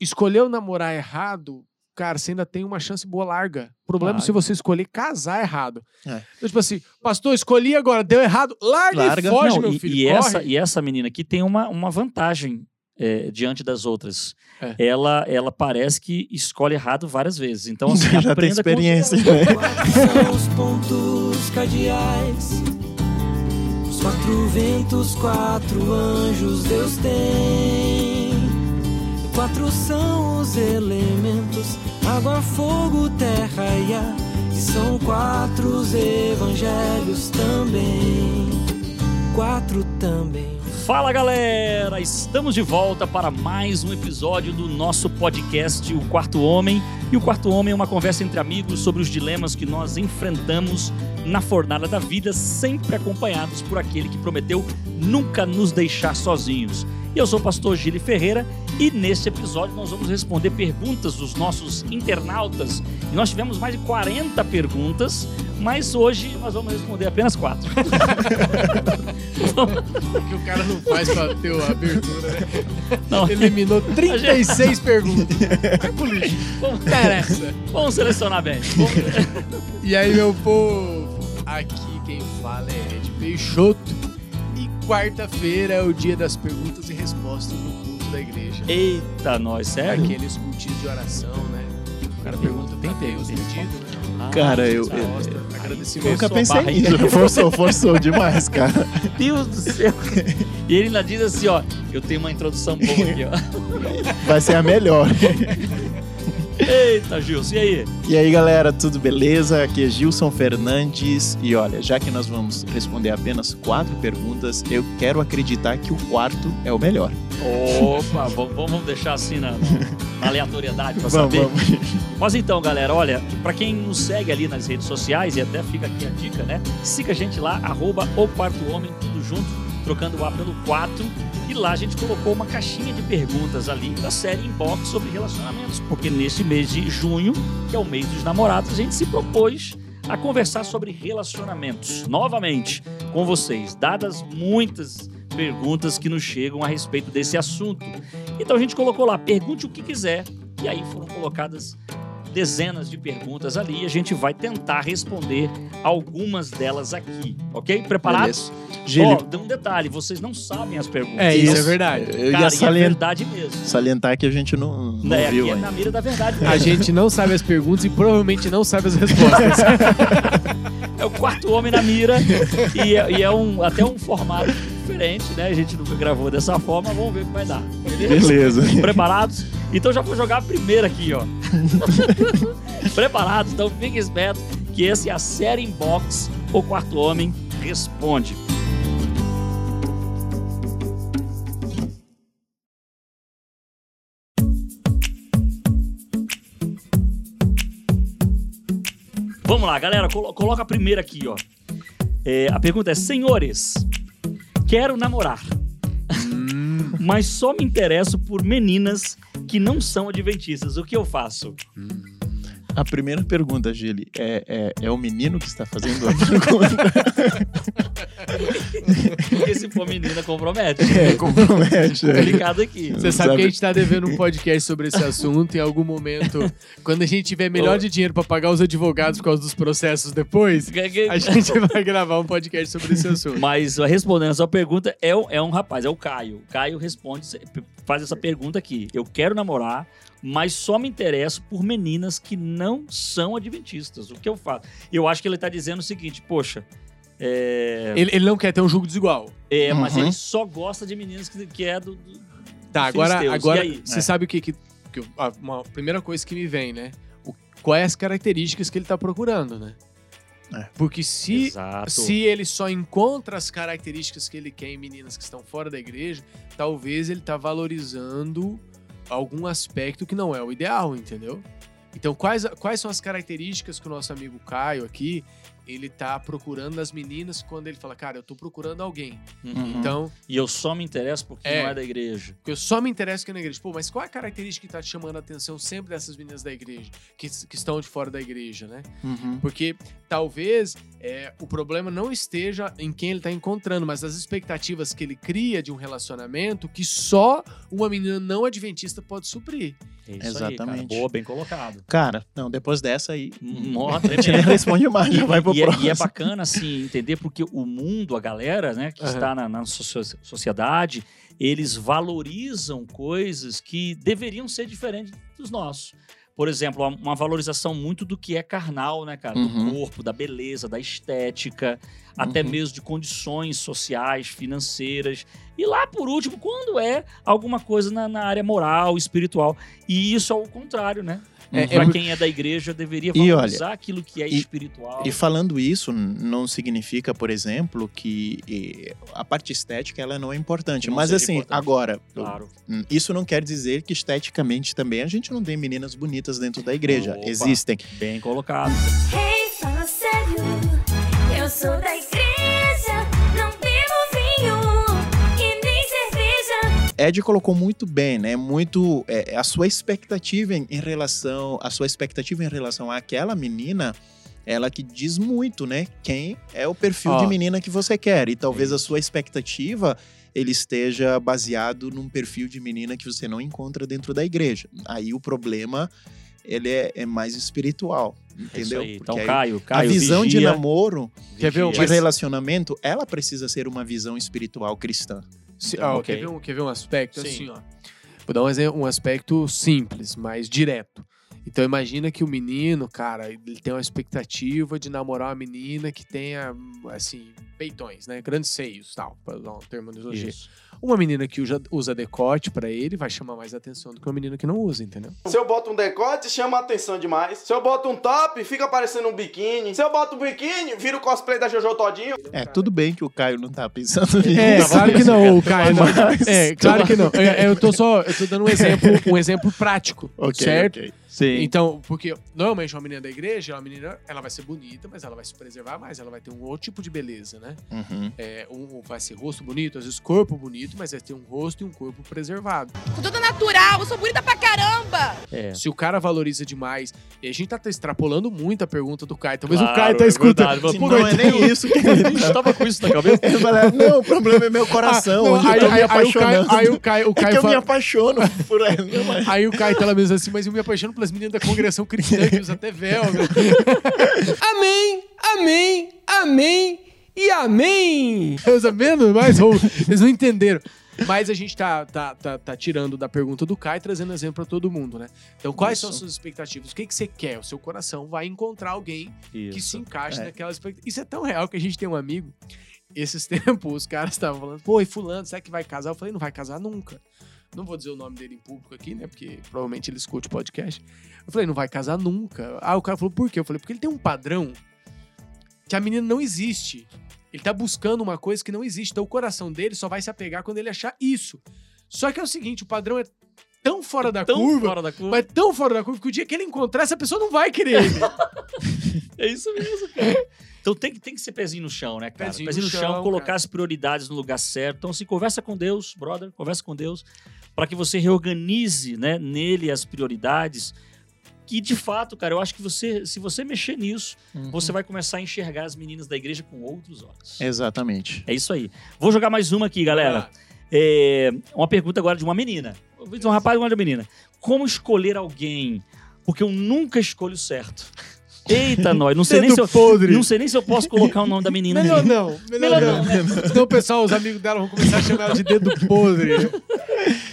escolheu namorar errado, cara, você ainda tem uma chance boa larga. O problema é se você escolher casar errado. É. Então, tipo assim, pastor, escolhi agora, deu errado, larga, Larga. e foge, Não, meu e, filho. e essa, e essa menina aqui tem uma, uma vantagem é, diante das outras. É. Ela, ela parece que escolhe errado várias vezes. Então, assim, Já tem aprenda com experiência, erros. né? Os pontos cardeais. Os quatro ventos, quatro anjos Deus tem. Quatro são os elementos: água, fogo, terra e ar. E são quatro os evangelhos também. Quatro também. Fala galera, estamos de volta para mais um episódio do nosso podcast O Quarto Homem. E o Quarto Homem é uma conversa entre amigos sobre os dilemas que nós enfrentamos na fornada da vida, sempre acompanhados por aquele que prometeu nunca nos deixar sozinhos. E eu sou o pastor Gili Ferreira e neste episódio nós vamos responder perguntas dos nossos internautas. E nós tivemos mais de 40 perguntas, mas hoje nós vamos responder apenas quatro. que o cara não faz pra ter a abertura, né? Não. Eliminou 36 perguntas. Lixo. Não interessa. Vamos selecionar bem. Vamos- E aí, meu povo, aqui quem fala é Ed Peixoto. E quarta-feira é o dia das perguntas respostas no culto da igreja. Eita, nós, sério? Aqueles cultinhos de oração, né? O cara pergunta, tem Deus pedido, né? Cara, eu- Ah, eu- Mostra, aí- agradecimento. Nunca pensei nisso. Forçou, forçou demais, cara. Deus do céu. E ele ainda diz assim, ó, eu tenho uma introdução boa aqui, ó. Vai ser a melhor. Eita, Gilson, e aí? E aí, galera, tudo beleza? Aqui é Gilson Fernandes. E olha, já que nós vamos responder apenas quatro perguntas, eu quero acreditar que o quarto é o melhor. Opa, vamos, vamos deixar assim na, na aleatoriedade pra Vamos, saber. vamos. Mas então, galera, olha, pra quem nos segue ali nas redes sociais, e até fica aqui a dica, né? Siga a gente lá, arroba o quarto homem, tudo junto, trocando o A pelo 4. E lá a gente colocou uma caixinha de perguntas ali da série Inbox sobre relacionamentos. Porque neste mês de junho, que é o mês dos namorados, a gente se propôs a conversar sobre relacionamentos. Novamente, com vocês, dadas muitas perguntas que nos chegam a respeito desse assunto. Então a gente colocou lá, pergunte o que quiser. E aí foram colocadas dezenas de perguntas ali e a gente vai tentar responder algumas delas aqui, ok? Preparados? Ó, dá um detalhe, vocês não sabem as perguntas. É, isso é verdade. eu Cara, e é verdade mesmo. salientar que a gente não, não É, viu aqui é na mira da verdade mesmo. A gente não sabe as perguntas e provavelmente não sabe as respostas. É o quarto homem na mira e é, e é um, até um formato diferente, né? A gente nunca gravou dessa forma, vamos ver o que vai dar. Beleza? Beleza. Preparados? Então já vou jogar a primeira aqui, ó. Preparados? Então fiquem espertos que essa é a série Inbox, o quarto homem responde. Vamos lá, galera, colo- coloca a primeira aqui, ó. É, a pergunta é: Senhores, quero namorar, mas só me interesso por meninas que não são adventistas. O que eu faço? A primeira pergunta, Gili, é, é, é o menino que está fazendo a pergunta? Porque se for menina, compromete. É, compromete. é. Complicado aqui. Você sabe que a gente tá devendo um podcast sobre esse assunto em algum momento. Quando a gente tiver melhor de dinheiro pra pagar os advogados por causa dos processos depois, a gente vai gravar um podcast sobre esse assunto. Mas respondendo a sua pergunta, é, é um rapaz, é o Caio. O Caio responde, faz essa pergunta aqui. Eu quero namorar, mas só me interesso por meninas que não são adventistas. O que eu faço? Eu acho que ele tá dizendo o seguinte, poxa, é, Ele, ele não quer ter um jogo desigual. é, mas Uhum. ele só gosta de meninas que, que é do, do- Tá, agora, filisteus. agora aí? você É. sabe o que que... que a- uma primeira coisa que me vem, né? O, quais as características que ele tá procurando, né? É. Porque se, Exato. se ele só encontra as características que ele quer em meninas que estão fora da igreja, talvez ele tá valorizando algum aspecto que não é o ideal, entendeu? Então, quais, quais são as características que o nosso amigo Caio aqui ele tá procurando as meninas quando ele fala, cara, eu tô procurando alguém. Uhum. Então, E eu só me interesso porque É. não é da igreja. porque eu só me interesso aqui na igreja. Pô, mas qual é a característica que tá te chamando a atenção sempre dessas meninas da igreja? Que, que estão de fora da igreja, né? Uhum. Porque talvez é, o problema não esteja em quem ele tá encontrando, mas as expectativas que ele cria de um relacionamento que só uma menina não adventista pode suprir. É isso aí, Exatamente. cara. Boa, bem colocado. Cara, não, depois dessa aí. Mó A gente nem responde mais, já vai pro e, é, próximo. e é bacana, assim, entender porque o mundo, a galera, né, que Aham. está na, na sociedade, eles valorizam coisas que deveriam ser diferentes dos nossos. Por exemplo, uma- valorização muito do que é carnal, né, cara? Uhum. Do corpo, da beleza, da estética, até Uhum. mesmo de condições sociais, financeiras. E lá, por último, quando é alguma coisa na, na área moral, espiritual. E isso é o contrário, né? É- Pra é- quem é da igreja, deveria E olha, valorizar aquilo que é e- espiritual. E falando isso, não significa, por exemplo, que a parte estética ela não é importante. Não Mas assim, importante. agora, Claro. isso não quer dizer que esteticamente também a gente não tem meninas bonitas dentro da igreja. Opa. Existem. Bem colocado. Ei, fala sério, eu sou da igreja, Ed colocou muito bem, né? Muito é, a sua expectativa em, em relação, a sua expectativa em relação àquela menina, ela que diz muito, né? Quem é o perfil Ó. de menina que você quer e talvez a sua expectativa ele esteja baseado num perfil de menina que você não encontra dentro da igreja. Aí o problema ele é, é mais espiritual, É entendeu? aí. Então, aí Caio, a Caio, visão de vigia, namoro, Quer ver vigia. de relacionamento, ela precisa ser uma visão espiritual cristã. Se- Então, ó, ok. quer, ver um, quer ver um aspecto Sim. assim, ó? Vou dar um, um aspecto simples, mas direto. Então imagina que o menino, cara, ele tem uma expectativa de namorar uma menina que tenha, assim, peitões, né? Grandes seios, tal, para usar uma terminologia. Isso. Uma menina que usa, usa decote pra ele vai chamar mais atenção do que uma menina que não usa, entendeu? Se eu boto um decote, chama a atenção demais. Se eu boto um top, fica parecendo um biquíni. Se eu boto um biquíni, vira o cosplay da Jojo Todinho. É, tudo bem que o Caio não tá pensando nisso. É, claro que não, o Caio não. É, claro que não. É, eu tô só, eu tô dando um exemplo, um exemplo prático, Ok, certo? ok. Sim. Então, porque normalmente uma menina da igreja, uma menina, ela vai ser bonita, mas ela vai se preservar mais, ela vai ter um outro tipo de beleza, né? Uhum. É, um, vai ser rosto bonito, às vezes corpo bonito, mas vai ter um rosto e um corpo preservado. Sou toda natural, eu sou bonita pra caramba! É. Se o cara valoriza demais, e a gente tá extrapolando muito a pergunta do Caio, talvez o Claro, Caio tá é escutando. não é nem isso que A gente tava com isso na cabeça. Ele fala, não, o problema é meu coração, Ah, não, aí, eu aí- me aí o Caio, aí o Caio, o é que Caio eu me apaixono por ela. Mas... Aí o Caio tá lá mesmo assim, mas eu me apaixono pelas meninas da congregação cristã que usa até né? Amém, amém, amém e amém. Usa menos, mais ou Eles não entenderam. Mas a gente tá, tá, tá, tá tirando da pergunta do Caio, trazendo exemplo pra todo mundo, né? Então, quais são as Isso. suas expectativas? O que, que você quer? O seu coração vai encontrar alguém que se Isso. encaixe É. naquela expectativa. Isso é tão real que a gente tem um amigo. Esses tempos, os caras estavam falando, pô, e fulano, será que vai casar? Eu falei, não vai casar nunca. Não vou dizer o nome dele em público aqui, né? Porque provavelmente ele escute o podcast. Eu falei, não vai casar nunca. Ah, o cara falou, por quê? Eu falei, porque ele tem um padrão que a menina não existe. Ele tá buscando uma coisa que não existe. Então o coração dele só vai se apegar quando ele achar isso. Só que é o seguinte, o padrão é tão fora da Tão curva, fora da curva. mas tão fora da curva que o dia que ele encontrar, essa pessoa não vai querer ele. É isso mesmo, cara. Então tem que, tem que ser pezinho no chão, né, cara? Pezinho Pezinho, no chão, chão, colocar cara. as prioridades no lugar certo. Então, assim, conversa com Deus, brother, conversa com Deus, para que você reorganize, né, nele as prioridades. Que de fato, cara, eu acho que você, se você mexer nisso, Uhum. você vai começar a enxergar as meninas da igreja com outros olhos. Exatamente. É isso aí. Vou jogar mais uma aqui, galera. É, uma pergunta agora de uma menina. De um rapaz e uma de uma menina. Como escolher alguém? Porque eu nunca escolho certo. Eita, nós. Não sei, nem se eu, podre. não sei nem se eu posso colocar o nome da menina Melhor não, Melhor melhor, não. não, né? Senão o pessoal, os amigos dela vão começar a chamar ela de dedo podre.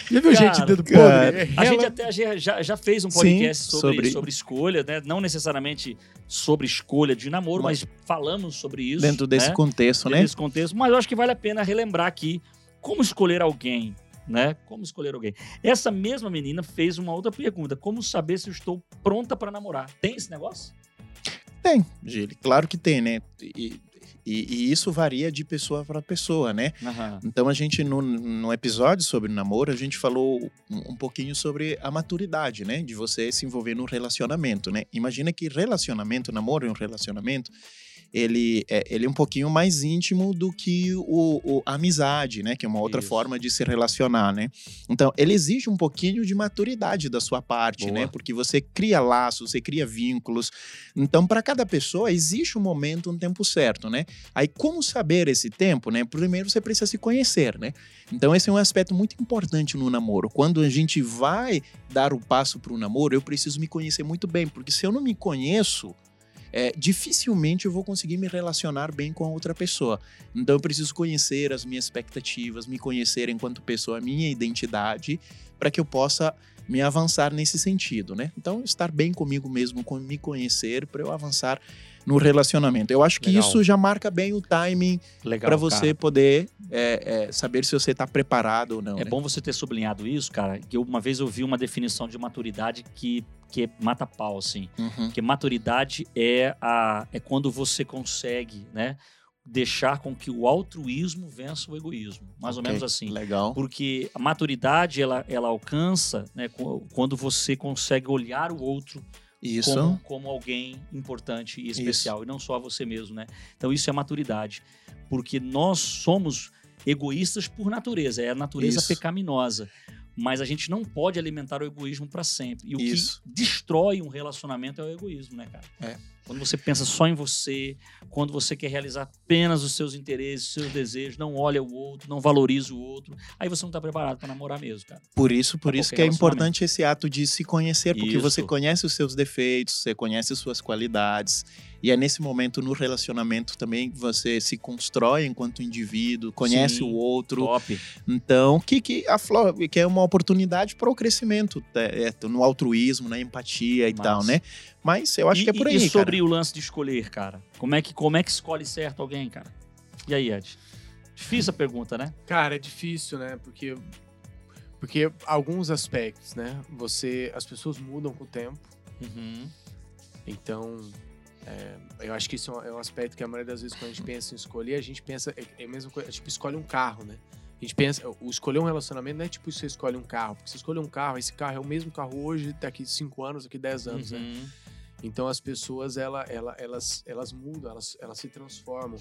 Já viu Cara, gente de dedo cara, podre? A gente até já, já- fez um Sim, podcast sobre, sobre- sobre... escolha, né? Não necessariamente sobre escolha de namoro, mas, falamos sobre isso. Dentro desse né? contexto, Dentro né? desse contexto. Mas eu acho que vale a pena relembrar aqui como escolher alguém, né? Como escolher alguém. Essa mesma menina fez uma outra pergunta: como saber se eu estou pronta para namorar? Tem esse negócio? Tem, Gili. Claro que tem, né? E, e- e isso varia de pessoa para pessoa, né? Aham. Então a gente, no, no episódio sobre namoro, a gente falou um, um pouquinho sobre a maturidade, né? De você se envolver num relacionamento, né? Imagina que relacionamento, namoro é um relacionamento, ele é, ele é um pouquinho mais íntimo do que o, o- a amizade, né? Que é uma outra Isso. forma de se relacionar, né? Então, ele exige um pouquinho de maturidade da sua parte, Boa. né? Porque você cria laços, você cria vínculos. Então, para cada pessoa, existe um momento, um tempo certo, né? Aí, como saber esse tempo, né? Primeiro, você precisa se conhecer, né? Então, esse é um aspecto muito importante no namoro. Quando a gente vai dar o passo para o namoro, eu preciso me conhecer muito bem, porque se eu não me conheço, é, dificilmente eu vou conseguir me relacionar bem com a outra pessoa. Então, eu preciso conhecer as minhas expectativas, me conhecer enquanto pessoa, a minha identidade, para que eu possa me avançar nesse sentido, né? Então, estar bem comigo mesmo, com me conhecer, para eu avançar no relacionamento. Eu acho que Legal. isso já marca bem o timing para você cara. poder é, é, saber se você está preparado ou não. É né? bom você ter sublinhado isso, cara, que eu, uma vez eu vi uma definição de maturidade que, que é mata pau, assim. Uhum. Porque maturidade é, a, é quando você consegue, né, deixar com que o altruísmo vença o egoísmo. Mais ou Ok, menos assim. Legal. Porque a maturidade, ela, ela alcança né, quando você consegue olhar o outro Isso. como, como alguém importante e especial, e não só você mesmo, né? Então isso é maturidade. Porque nós somos egoístas por natureza, é a natureza Isso. pecaminosa. Mas a gente não pode alimentar o egoísmo para sempre. E o Isso. que destrói um relacionamento é o egoísmo, né, cara? É. Quando você pensa só em você, quando você quer realizar apenas os seus interesses, os seus desejos, não olha o outro, não valoriza o outro, aí você não tá preparado para namorar mesmo, cara. Por isso, por Pra isso qualquer que é importante esse ato de se conhecer, porque você Isso. conhece os seus defeitos, você conhece as suas qualidades. E é nesse momento no relacionamento também que você se constrói enquanto indivíduo, conhece Sim. o outro. Top. Então, que que a Flor, que é uma oportunidade para o crescimento, é, é, no altruísmo, na empatia e Massa. tal, né? Mas eu acho e, que é por aí, E sobre cara. o lance de escolher, cara? Como é que, como é que escolhe certo alguém, cara? E aí, Ed? Difícil a pergunta, né? Cara, é difícil, né? Porque, porque alguns aspectos, né? Você, as pessoas mudam com o tempo. Uhum. Então, é, eu acho que isso é um, é aspecto que a maioria das vezes quando a gente pensa em escolher, a gente pensa é, é a mesma coisa, tipo escolhe um carro, né? A gente pensa, o escolher um relacionamento não é tipo você escolhe um carro, porque você escolhe um carro, esse carro é o mesmo carro hoje, daqui 5 anos, daqui 10 anos, né? Então as pessoas ela, ela, elas, elas mudam, elas, elas se transformam.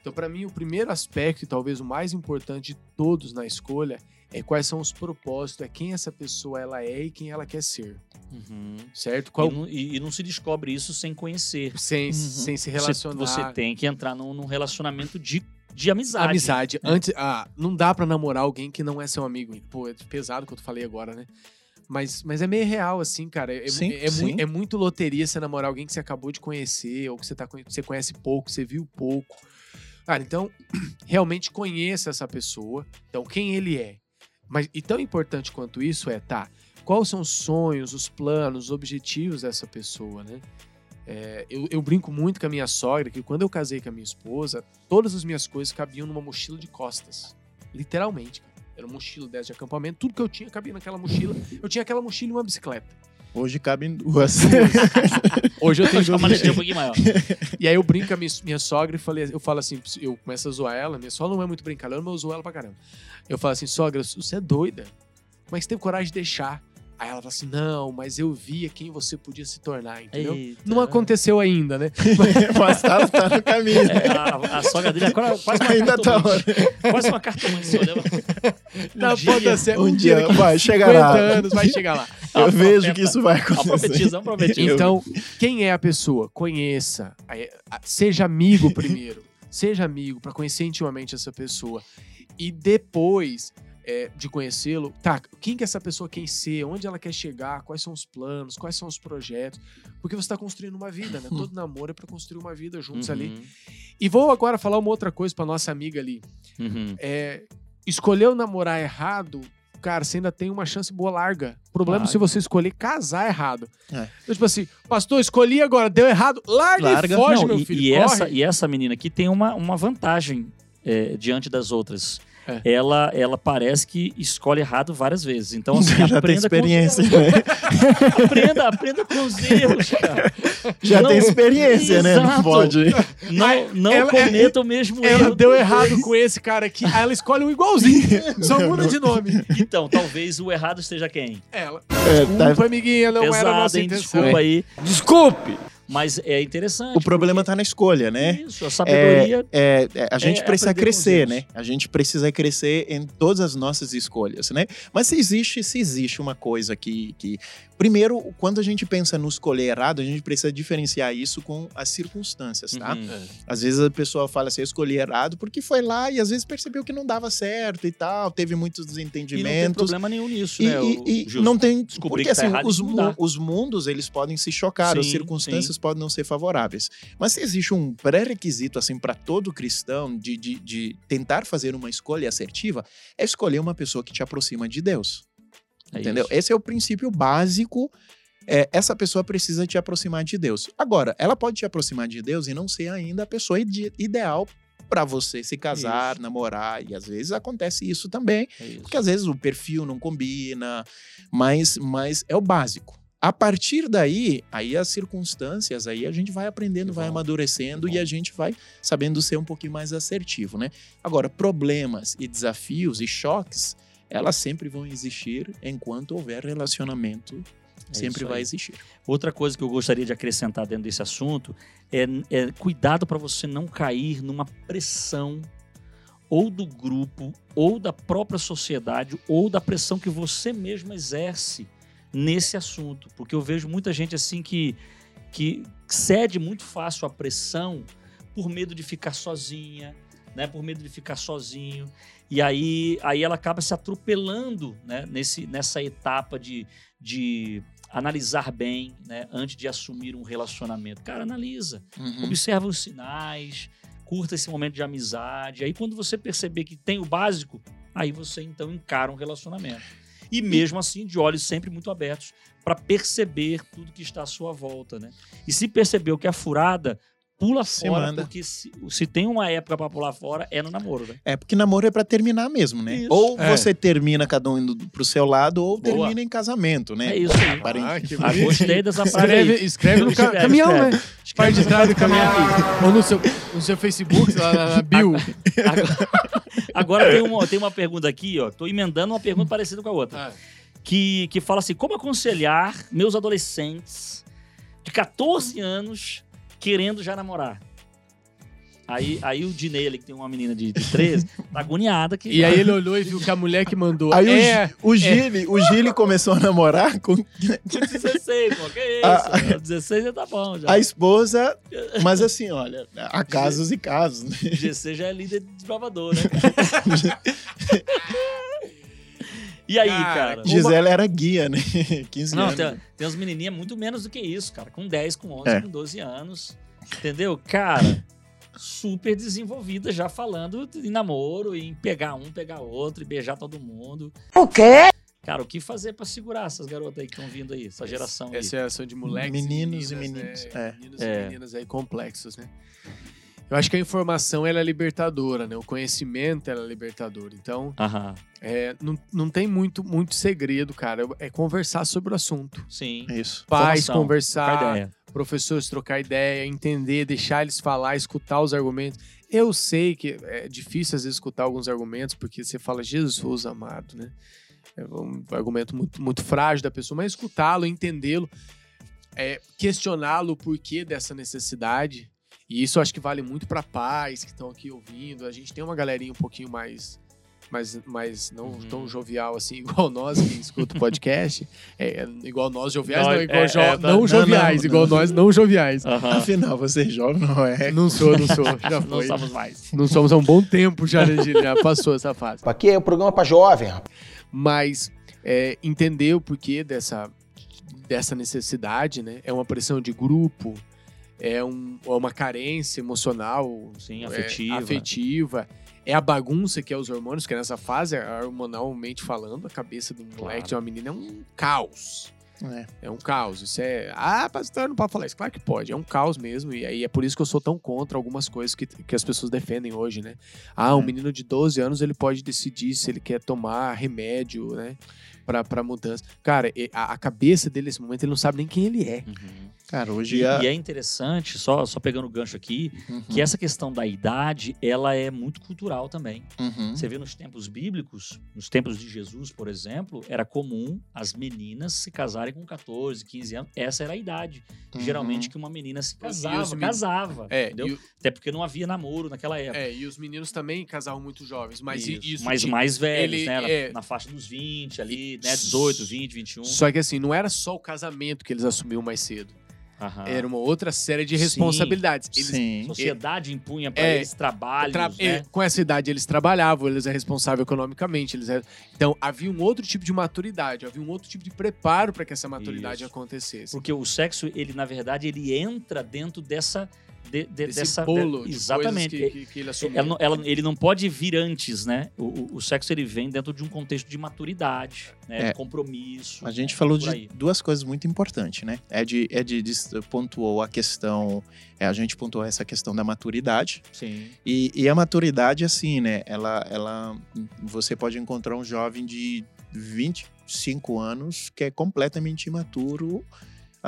Então para mim o primeiro aspecto e talvez o mais importante de todos na escolha é quais são os propósitos, é quem essa pessoa ela é e quem ela quer ser, Uhum. certo? Qual E, não, e- e não se descobre isso sem conhecer. sem, Uhum. sem se Você, relacionar. você tem que entrar num, num relacionamento de, de amizade. Amizade. Antes, ah, não dá pra namorar alguém que não é seu amigo. Pô, é pesado o que eu falei agora, né? Mas, mas é meio real, assim, cara. É, Sim, é, é sim. é muito loteria você namorar alguém que você acabou de conhecer, ou que você, tá, você conhece pouco, você viu pouco. Cara, então, realmente conheça essa pessoa. Então, quem ele é. Mas, e tão importante quanto isso é, tá, quais são os sonhos, os planos, os objetivos dessa pessoa, né? É, eu, eu brinco muito com a minha sogra que quando eu casei com a minha esposa, todas as minhas coisas cabiam numa mochila de costas. Literalmente, cara. Era uma mochila dessa de acampamento, tudo que eu tinha cabia naquela mochila. Eu tinha aquela mochila e uma bicicleta. Hoje cabem duas. Hoje eu tenho Acho que a duas maletinha é um pouquinho maior. E aí eu brinco com a minha, minha sogra e falei, eu falo assim, eu começo a zoar ela, minha sogra não é muito brincalhona, mas eu zoo ela pra caramba. Eu falo assim, sogra, você é doida. Você teve coragem de deixar? Aí ela fala assim, não, mas eu via quem você podia se tornar, entendeu? Eita. Não aconteceu ainda, né? Mas tá, tá no caminho. É, a, a sogra dele é quase uma Ainda tá. Quase uma cartomante. Tá, dia- pode dar certo. Um dia daqui vai, 50 chegará. anos vai chegar lá. Eu Ah, vejo profeta. que isso vai acontecer. profetiza, profetiza. Então, quem é a pessoa? Conheça. A- Seja amigo primeiro. Seja amigo para conhecer intimamente essa pessoa. E depois é, de conhecê-lo, tá, quem que essa pessoa quer ser? Onde ela quer chegar? Quais são os planos? Quais são os projetos? Porque você está construindo uma vida, né? Todo namoro é para construir uma vida juntos ali. Uhum, E vou agora falar uma outra coisa para nossa amiga ali. uhum. É, escolheu namorar errado, cara, você ainda tem uma chance boa larga. O problema é Vai. se você escolher casar errado. É. Então, tipo assim, pastor, escolhi agora, deu errado, larga, Larga. e foge, Não, meu e, filho. e corre. essa, e essa menina aqui tem uma, uma vantagem é, diante das outras. É. Ela, ela parece que escolhe errado várias vezes. Então, assim, Já tem aprenda experiência, com os né? erros. aprenda, aprenda com os erros, cara. Já Não, tem experiência, né? Não exato. pode. Não, não ela- cometa o mesmo Ela erro. deu errado com esse cara aqui, aí ela escolhe um igualzinho. Só muda de nome. Então, talvez o errado esteja quem? Ela. É, tá- Desculpa, amiguinha, não era a Pesado, nossa hein? intenção. Desculpa aí. Desculpe! Mas é interessante. O problema tá na escolha, né? Isso, a sabedoria. É, é, a gente É precisa crescer, né? A gente precisa crescer em todas as nossas escolhas, né? Mas se existe, se existe uma coisa que, que... Primeiro, quando a gente pensa no escolher errado, a gente precisa diferenciar isso com as circunstâncias, tá? Uhum. Às vezes a pessoa fala assim, eu escolhi errado porque foi lá e às vezes percebeu que não dava certo e tal, teve muitos E não tem desentendimentos. problema nenhum nisso, E, né? e- e não tem. Descobrir Porque que tá assim, errado os, os mundos eles podem se chocar, as Sim, circunstâncias sim. Podem não ser favoráveis. Mas se existe um pré-requisito assim para todo cristão de, de, de tentar fazer uma escolha assertiva, é escolher uma pessoa que te aproxima de Deus. É entendeu? isso. Esse é o princípio básico. É, essa pessoa precisa te aproximar de Deus. Agora, ela pode te aproximar de Deus e não ser ainda a pessoa ide- ideal para você se casar, Isso. namorar. E às vezes acontece isso também. É isso. Porque às vezes o perfil não combina, mas, mas é o básico. A partir daí, aí as circunstâncias, aí a gente vai aprendendo, vai amadurecendo e a gente vai sabendo ser um pouquinho mais assertivo, né? Agora, problemas e desafios e choques, elas sempre vão existir enquanto houver relacionamento, É sempre vai existir. Outra coisa que eu gostaria de acrescentar dentro desse assunto é, é cuidado para você não cair numa pressão ou do grupo, ou da própria sociedade, ou da pressão que você mesmo exerce nesse assunto. Porque eu vejo muita gente assim que, que cede muito fácil à pressão por medo de ficar sozinha, né? Por medo de ficar sozinho. E aí, aí ela acaba se atropelando né? Nesse, nessa etapa de, de analisar bem, né? Antes de assumir um relacionamento. Cara, analisa. Uhum. Observa os sinais, curta esse momento de amizade. Aí, quando você perceber que tem o básico, aí você então encara um relacionamento. E mesmo assim, de olhos sempre muito abertos para perceber tudo que está à sua volta, né? E se percebeu que é furada, pula Se fora, manda. porque se, se tem uma época para pular fora, é no namoro, né? É porque namoro é pra terminar mesmo, né? Isso. Ou É. você termina cada um indo pro seu lado, ou Boa. termina em casamento, né? É isso aí. Ah, que Ah, bonito. gostei dessa. Escreve, escreve no ca- Escreve, caminhão, escreve. né? Parte de trás do caminhão. Ou no seu, no seu Facebook, lá na, na bio. Agora, agora tem, uma, tem uma pergunta aqui, ó. Tô emendando uma pergunta parecida com a outra. Ah, que, que fala assim: como aconselhar meus adolescentes de 14 anos querendo já namorar? Aí, aí o Dinei ali, que tem uma menina de, de 13, tá agoniada que. E aí ele olhou e viu que a mulher que mandou Aí o é... Gi- o, Gili, o Gili começou a namorar com Com 16, pô, que isso? Ah. 16 já tá bom. Já. a esposa, mas assim, olha, há casos e casos, né? 16 já é líder de desbravador, né? e aí, Cara, cara? Gisela era guia, né? 15 Não, anos. tem, tem umas menininhas muito menos do que isso, cara. Com 10, com 11, É. com 12 anos. Entendeu? Cara, super desenvolvida já falando em namoro, em pegar um, pegar outro, e beijar todo mundo. O quê? Cara, o que fazer pra segurar essas garotas aí que estão vindo aí, essa geração aí? Essa é a ação de moleques Meninos e e meninas, meninas, né? é. Meninos É. e meninas aí complexos, né? Eu acho que a informação ela é libertadora, né? O conhecimento ela é libertador. Então, Aham, é, não, não tem muito, muito segredo, cara. É conversar sobre o assunto. sim. Isso. Pais Informação, trocar conversar, ideia. professores trocar ideia, entender, deixar eles falar, escutar os argumentos. Eu sei que é difícil às vezes escutar alguns argumentos, porque você fala, Jesus amado, né? É um argumento muito, muito frágil da pessoa, mas escutá-lo, entendê-lo, é, questioná-lo o porquê dessa necessidade. E isso acho que vale muito para pais que estão aqui ouvindo. A gente tem uma galerinha um pouquinho mais. mais, mais não Uhum. tão jovial assim, igual nós que escuta o podcast. É, é, igual nós joviais, Não, não, igual é, jo- é, não, não, joviais, não, igual não. nós não joviais. Afinal, você é jovem, não é? Não sou, não sou. Já Não foi. somos mais. Não somos há um bom tempo já, né? Já passou essa fase. Aqui é o programa pra jovem, rapaz. Mas é, entender o porquê dessa, dessa necessidade, né? É uma pressão de grupo, é, um- é uma carência emocional, Sim, é, afetiva. afetiva. É a bagunça que é os hormônios, que nessa fase, hormonalmente falando, a cabeça do moleque Claro. de uma menina é um caos. É. É um caos. Isso é. Ah, pastor, não pode falar isso. Claro que pode. É um caos mesmo. E aí é por isso que eu sou tão contra algumas coisas que, que as pessoas defendem hoje, né? Ah, um É. menino de 12 anos ele pode decidir se ele quer tomar remédio, né? Pra, pra mudança. Cara, a, a cabeça dele nesse momento, ele não sabe nem quem ele é. Uhum. Cara, hoje E, a... e é interessante, só, só pegando o gancho aqui, Uhum, que essa questão da idade, ela é muito cultural também. uhum. Você vê nos tempos bíblicos, nos tempos de Jesus, por exemplo, era comum as meninas se casarem com 14, 15 anos. Essa era a idade, Uhum. geralmente, que uma menina se casava, men- casava. É, entendeu? o- Até porque não havia namoro naquela época. é, e os meninos também casavam muito jovens, mas Isso, isso mas tinha- mais velhos, ele né? Na, é- na faixa dos 20 ali, né? 18, 20, 21. Só que assim, não era só o casamento que eles assumiam mais cedo. Aham. Era uma outra série de Sim. responsabilidades. Eles Sim. sociedade impunha para É, eles trabalhos, tra- né? é, com essa idade eles trabalhavam, eles eram responsáveis economicamente. Eles eram- Então havia um outro tipo de maturidade, havia um outro tipo de preparo para que essa maturidade Isso. acontecesse. Porque o sexo, ele na verdade, ele entra dentro dessa de- de- Desse dessa bolo de- exatamente. que, que, que ele assumiu. Ela não- ela- ele não pode vir antes, né? O, o- o sexo ele vem dentro de um contexto de maturidade, né? É. De compromisso. A gente né? falou de aí. duas coisas muito importantes, né? É de, é de, de- pontuou a questão, é, a gente pontuou essa questão da maturidade Sim. e, e a maturidade assim, né? Ela, ela, você pode encontrar um jovem de 25 anos que é completamente imaturo,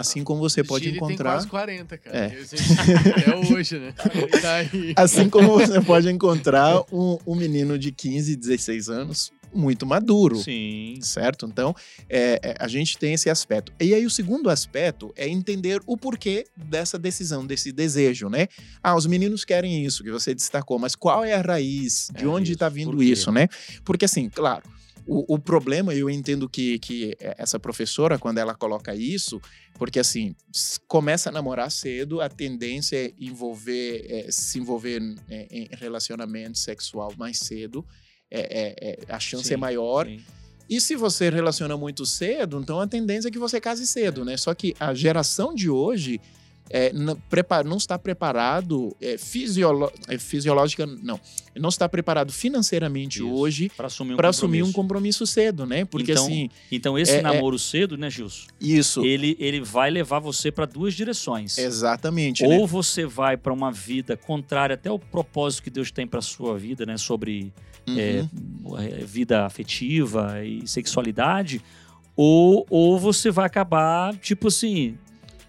assim como você pode tem encontrar, quase 40, cara. É. Esse- Até hoje, né? Tá aí. assim como você pode encontrar um, um menino de 15, 16 anos muito maduro. Sim. certo? Então, é, é, a gente tem esse aspecto. E aí, o segundo aspecto é entender o porquê dessa decisão, desse desejo, né? Ah, os meninos querem isso, que você destacou, mas qual é a raiz? De É onde está vindo isso, né? Porque, assim, claro. O, o problema, eu entendo que, que essa professora, quando ela coloca isso, porque assim, começa a namorar cedo, a tendência é envolver, é, se envolver é, em relacionamento sexual mais cedo, é, é- é- a chance Sim, é maior. sim. E se você relaciona muito cedo, então a tendência é que você case cedo, né? Só que a geração de hoje é, não, não está preparado é, fisiolo- é, fisiológica, não, não está preparado financeiramente Isso. hoje Para assumir um assumir um compromisso. cedo, né? Porque Então, assim, Então, esse É- é- namoro cedo, né, Gilson? isso, Ele, ele vai levar você para duas direções. exatamente, né? Ou você vai para uma vida contrária até o propósito que Deus tem para sua vida, né? Sobre Uhum. é, vida afetiva e sexualidade, ou, ou você vai acabar, tipo assim,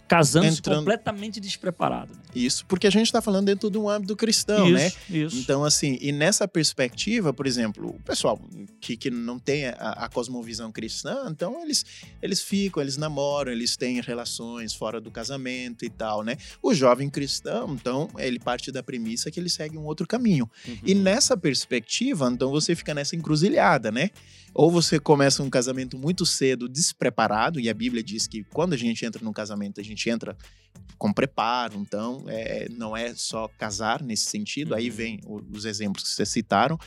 casando-se completamente despreparado. né? Isso, porque a gente está falando dentro de um âmbito cristão, isso, né? isso. Então, assim, e nessa perspectiva, por exemplo, o pessoal que, que não tem a, a cosmovisão cristã, então eles, eles ficam, eles namoram, eles têm relações fora do casamento e tal, né? O jovem cristão, então, ele parte da premissa que ele segue um outro caminho. Uhum. E nessa perspectiva, então você fica nessa encruzilhada, né? Ou você começa um casamento muito cedo, despreparado, e a Bíblia diz que quando a gente entra num casamento, a gente entra com preparo, então é, não é só casar nesse sentido, aí Uhum. vem os exemplos que vocês citaram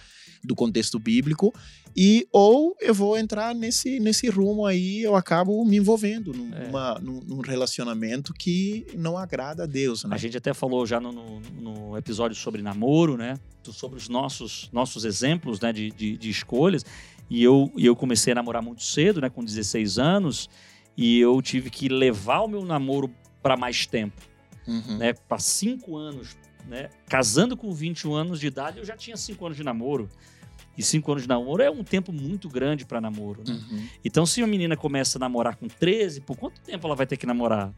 do contexto bíblico, e ou eu vou entrar nesse, nesse rumo aí, eu acabo me envolvendo num, É. numa- num- num relacionamento que não agrada a Deus, né? A gente até falou já no, no- no episódio sobre namoro, né? Sobre os nossos, nossos exemplos né? de, de, de escolhas. E eu, e eu comecei a namorar muito cedo, né? Com 16 anos. E eu tive que levar o meu namoro para mais tempo, Uhum. né? Para cinco anos, né? Casando com 21 anos de idade, eu já tinha cinco anos de namoro. E cinco anos de namoro é um tempo muito grande para namoro, né? Uhum. Então, se uma menina começa a namorar com 13, por quanto tempo ela vai ter que namorar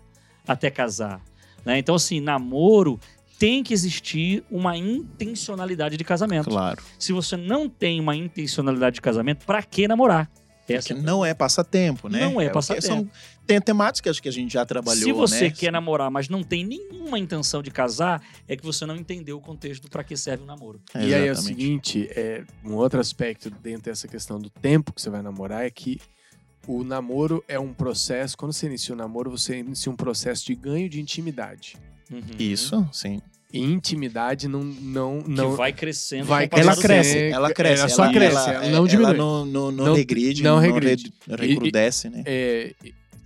até casar? Né? Então, assim, namoro tem que existir uma intencionalidade de casamento. Claro. Se você não tem uma intencionalidade de casamento, pra que namorar? Essa Porque não é passatempo, né? Não é que- passatempo. São, tem temáticas que a gente já trabalhou, Se você né? quer namorar, mas não tem nenhuma intenção de casar, é que você não entendeu o contexto para que serve o namoro. E aí é o seguinte, é, um outro aspecto dentro dessa questão do tempo que você vai namorar é que o namoro é um processo, quando você inicia o namoro, você inicia um processo de ganho de intimidade. Uhum. Isso, sim. Intimidade não não Que não vai crescendo. vai Ela cresce, tempo. cresce, ela cresce. ela só cresce, ela não diminui. Ela não, não, não, Não- regride, não não, regride. re- recrudesce, né? é,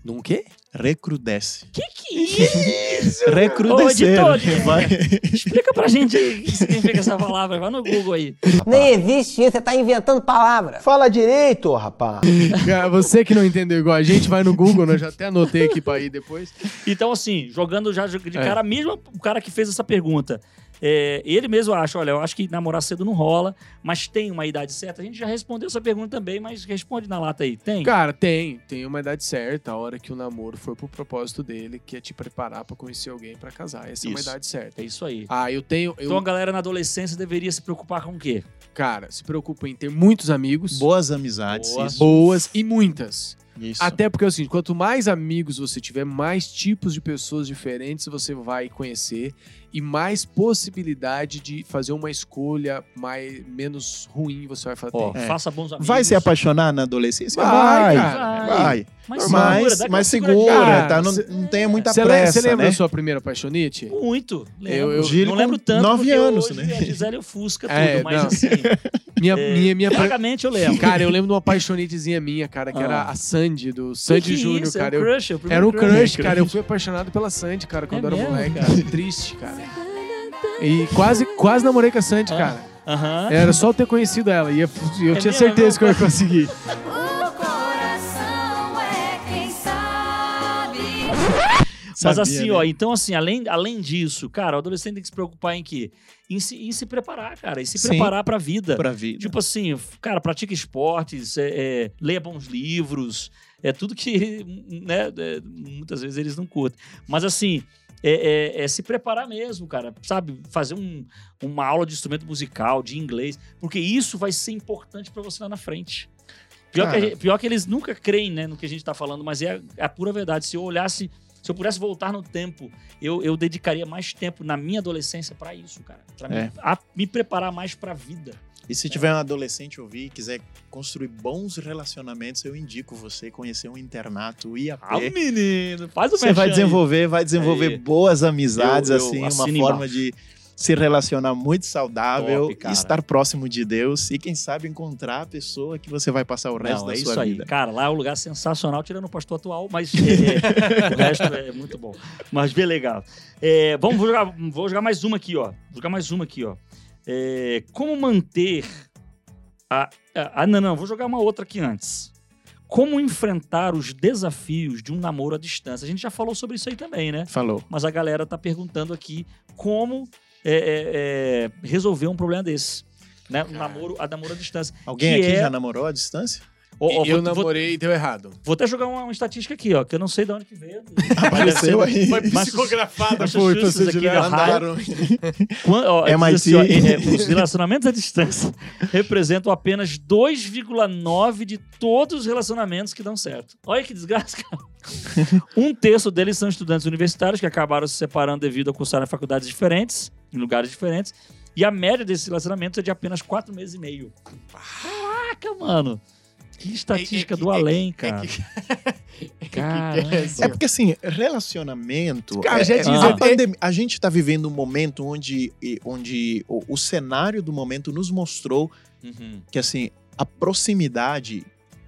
num quê? Recrudesce. Que que é isso? Recrudescer. Ô, editor, Vai. Explica pra gente aí o que significa essa palavra. Vai no Google aí. Nem existe isso, você tá inventando palavra. Fala direito, rapaz. Cara, Você que não entendeu igual a gente, vai no Google, né? eu já até anotei aqui pra ir depois. Então, assim, jogando já de É. cara, mesmo o cara que fez essa pergunta, é, ele mesmo acha, olha, eu acho que namorar cedo não rola, mas tem uma idade certa. A gente já respondeu essa pergunta também, mas responde na lata aí. Tem? Cara, tem. Tem uma idade certa, a hora que o namoro for pro propósito dele, que é te preparar pra conhecer alguém pra casar. Essa é uma Isso. idade certa. É isso aí. Ah, eu tenho. Eu, Então a galera na adolescência deveria se preocupar com o quê? Cara, se preocupa em ter muitos amigos, Boas amizades. Boa. Isso. boas e muitas. isso. Até porque é o seguinte, quanto mais amigos você tiver, mais tipos de pessoas diferentes você vai conhecer e mais possibilidade de fazer uma escolha mais, menos ruim você vai fazer. Ó, É. faça bons amigos. Vai se apaixonar na adolescência? Vai, Vai, cara, vai. vai. Mas Mas, mas segura, tá? Não, Cê- não tenha muita Você pressa, lembra né? da sua primeira paixonite? Muito. Lembro. Eu- eu- não lembro tanto nove anos, hoje né? a Gisele ofusca tudo, É, mas não. assim, Minha, é, minha, minha, vagamente eu lembro. Cara, eu lembro de uma paixonitezinha minha, cara, que Ah. era a Sandy, do Sandy que Júnior, isso? cara. É Eu- um crush, é o Era um primeiro crush, cara. Eu fui apaixonado pela Sandy, cara, quando É eu era mesmo, moleque. cara? Triste, cara. E quase, quase namorei com a Sandy, cara. Era só eu ter conhecido ela. E eu, eu É tinha mesmo, certeza que eu ia conseguir. É. Mas Sabia, assim, né? ó, então assim, além, além disso, cara, o adolescente tem que se preocupar em quê? Em se, em se preparar, cara, em se Sim. preparar pra vida. Pra vida. Tipo assim, cara, pratica esportes, é, é, leia bons livros, é tudo que, né, é, muitas vezes eles não curtem. Mas assim, é, é- é se preparar mesmo, cara, sabe? Fazer um- uma aula de instrumento musical, de inglês, porque isso vai ser importante pra você lá na frente. Pior que, a gente- pior que eles nunca creem, né, no que a gente tá falando, mas é a, é a pura verdade. Se eu olhasse, se eu pudesse voltar no tempo, eu, eu dedicaria mais tempo na minha adolescência pra isso, cara. Pra É. me, a- me preparar mais pra vida. E se tiver um adolescente ouvir e quiser construir bons relacionamentos, eu indico você conhecer um internato IAP. Ah, menino, faz o Você vai merchan aí. desenvolver, vai desenvolver Aí. boas amizades, Eu- eu assim, uma forma embaixo. de se relacionar muito saudável, Top, estar próximo de Deus e, quem sabe, encontrar a pessoa que você vai passar o resto Não, da é sua isso aí. vida. Cara, lá é um lugar sensacional, tirando o pastor atual, mas é, é, o resto é muito bom. Mas bem legal. É, vamos jogar, vou jogar mais uma aqui, ó. Vou jogar mais uma aqui, ó. É, como manter a, a- Ah, não, não, vou jogar uma outra aqui antes. Como enfrentar os desafios de um namoro à distância? A gente já falou sobre isso aí também, né? Falou. Mas a galera tá perguntando aqui como é, é, é, resolver um problema desse. Né? Um namoro, a namoro à distância. Alguém aqui é- já namorou à distância? Ó, ó, eu vou- vou- namorei e deu errado. Vou até jogar uma, uma estatística aqui, ó, que eu não sei de onde que veio. Apareceu aí. Foi psicografada, foi, você aqui. Mandaram. Quan- ó, diz MIT. assim, ó, é, é, os relacionamentos à distância representam apenas 2,9 de todos os relacionamentos que dão certo. Olha que desgraça, cara. Um terço deles são estudantes universitários que acabaram se separando devido a cursar em faculdades diferentes, em lugares diferentes. E a média desses relacionamentos é de apenas 4 meses e meio. Caraca, mano. Que estatística É que- do é além, é cara. é assim, É porque, assim, relacionamento. Cara, é- já é- diz- a, é- pandemia- a gente tá vivendo um momento onde, onde o, o cenário do momento nos mostrou Uhum. que, assim, a proximidade,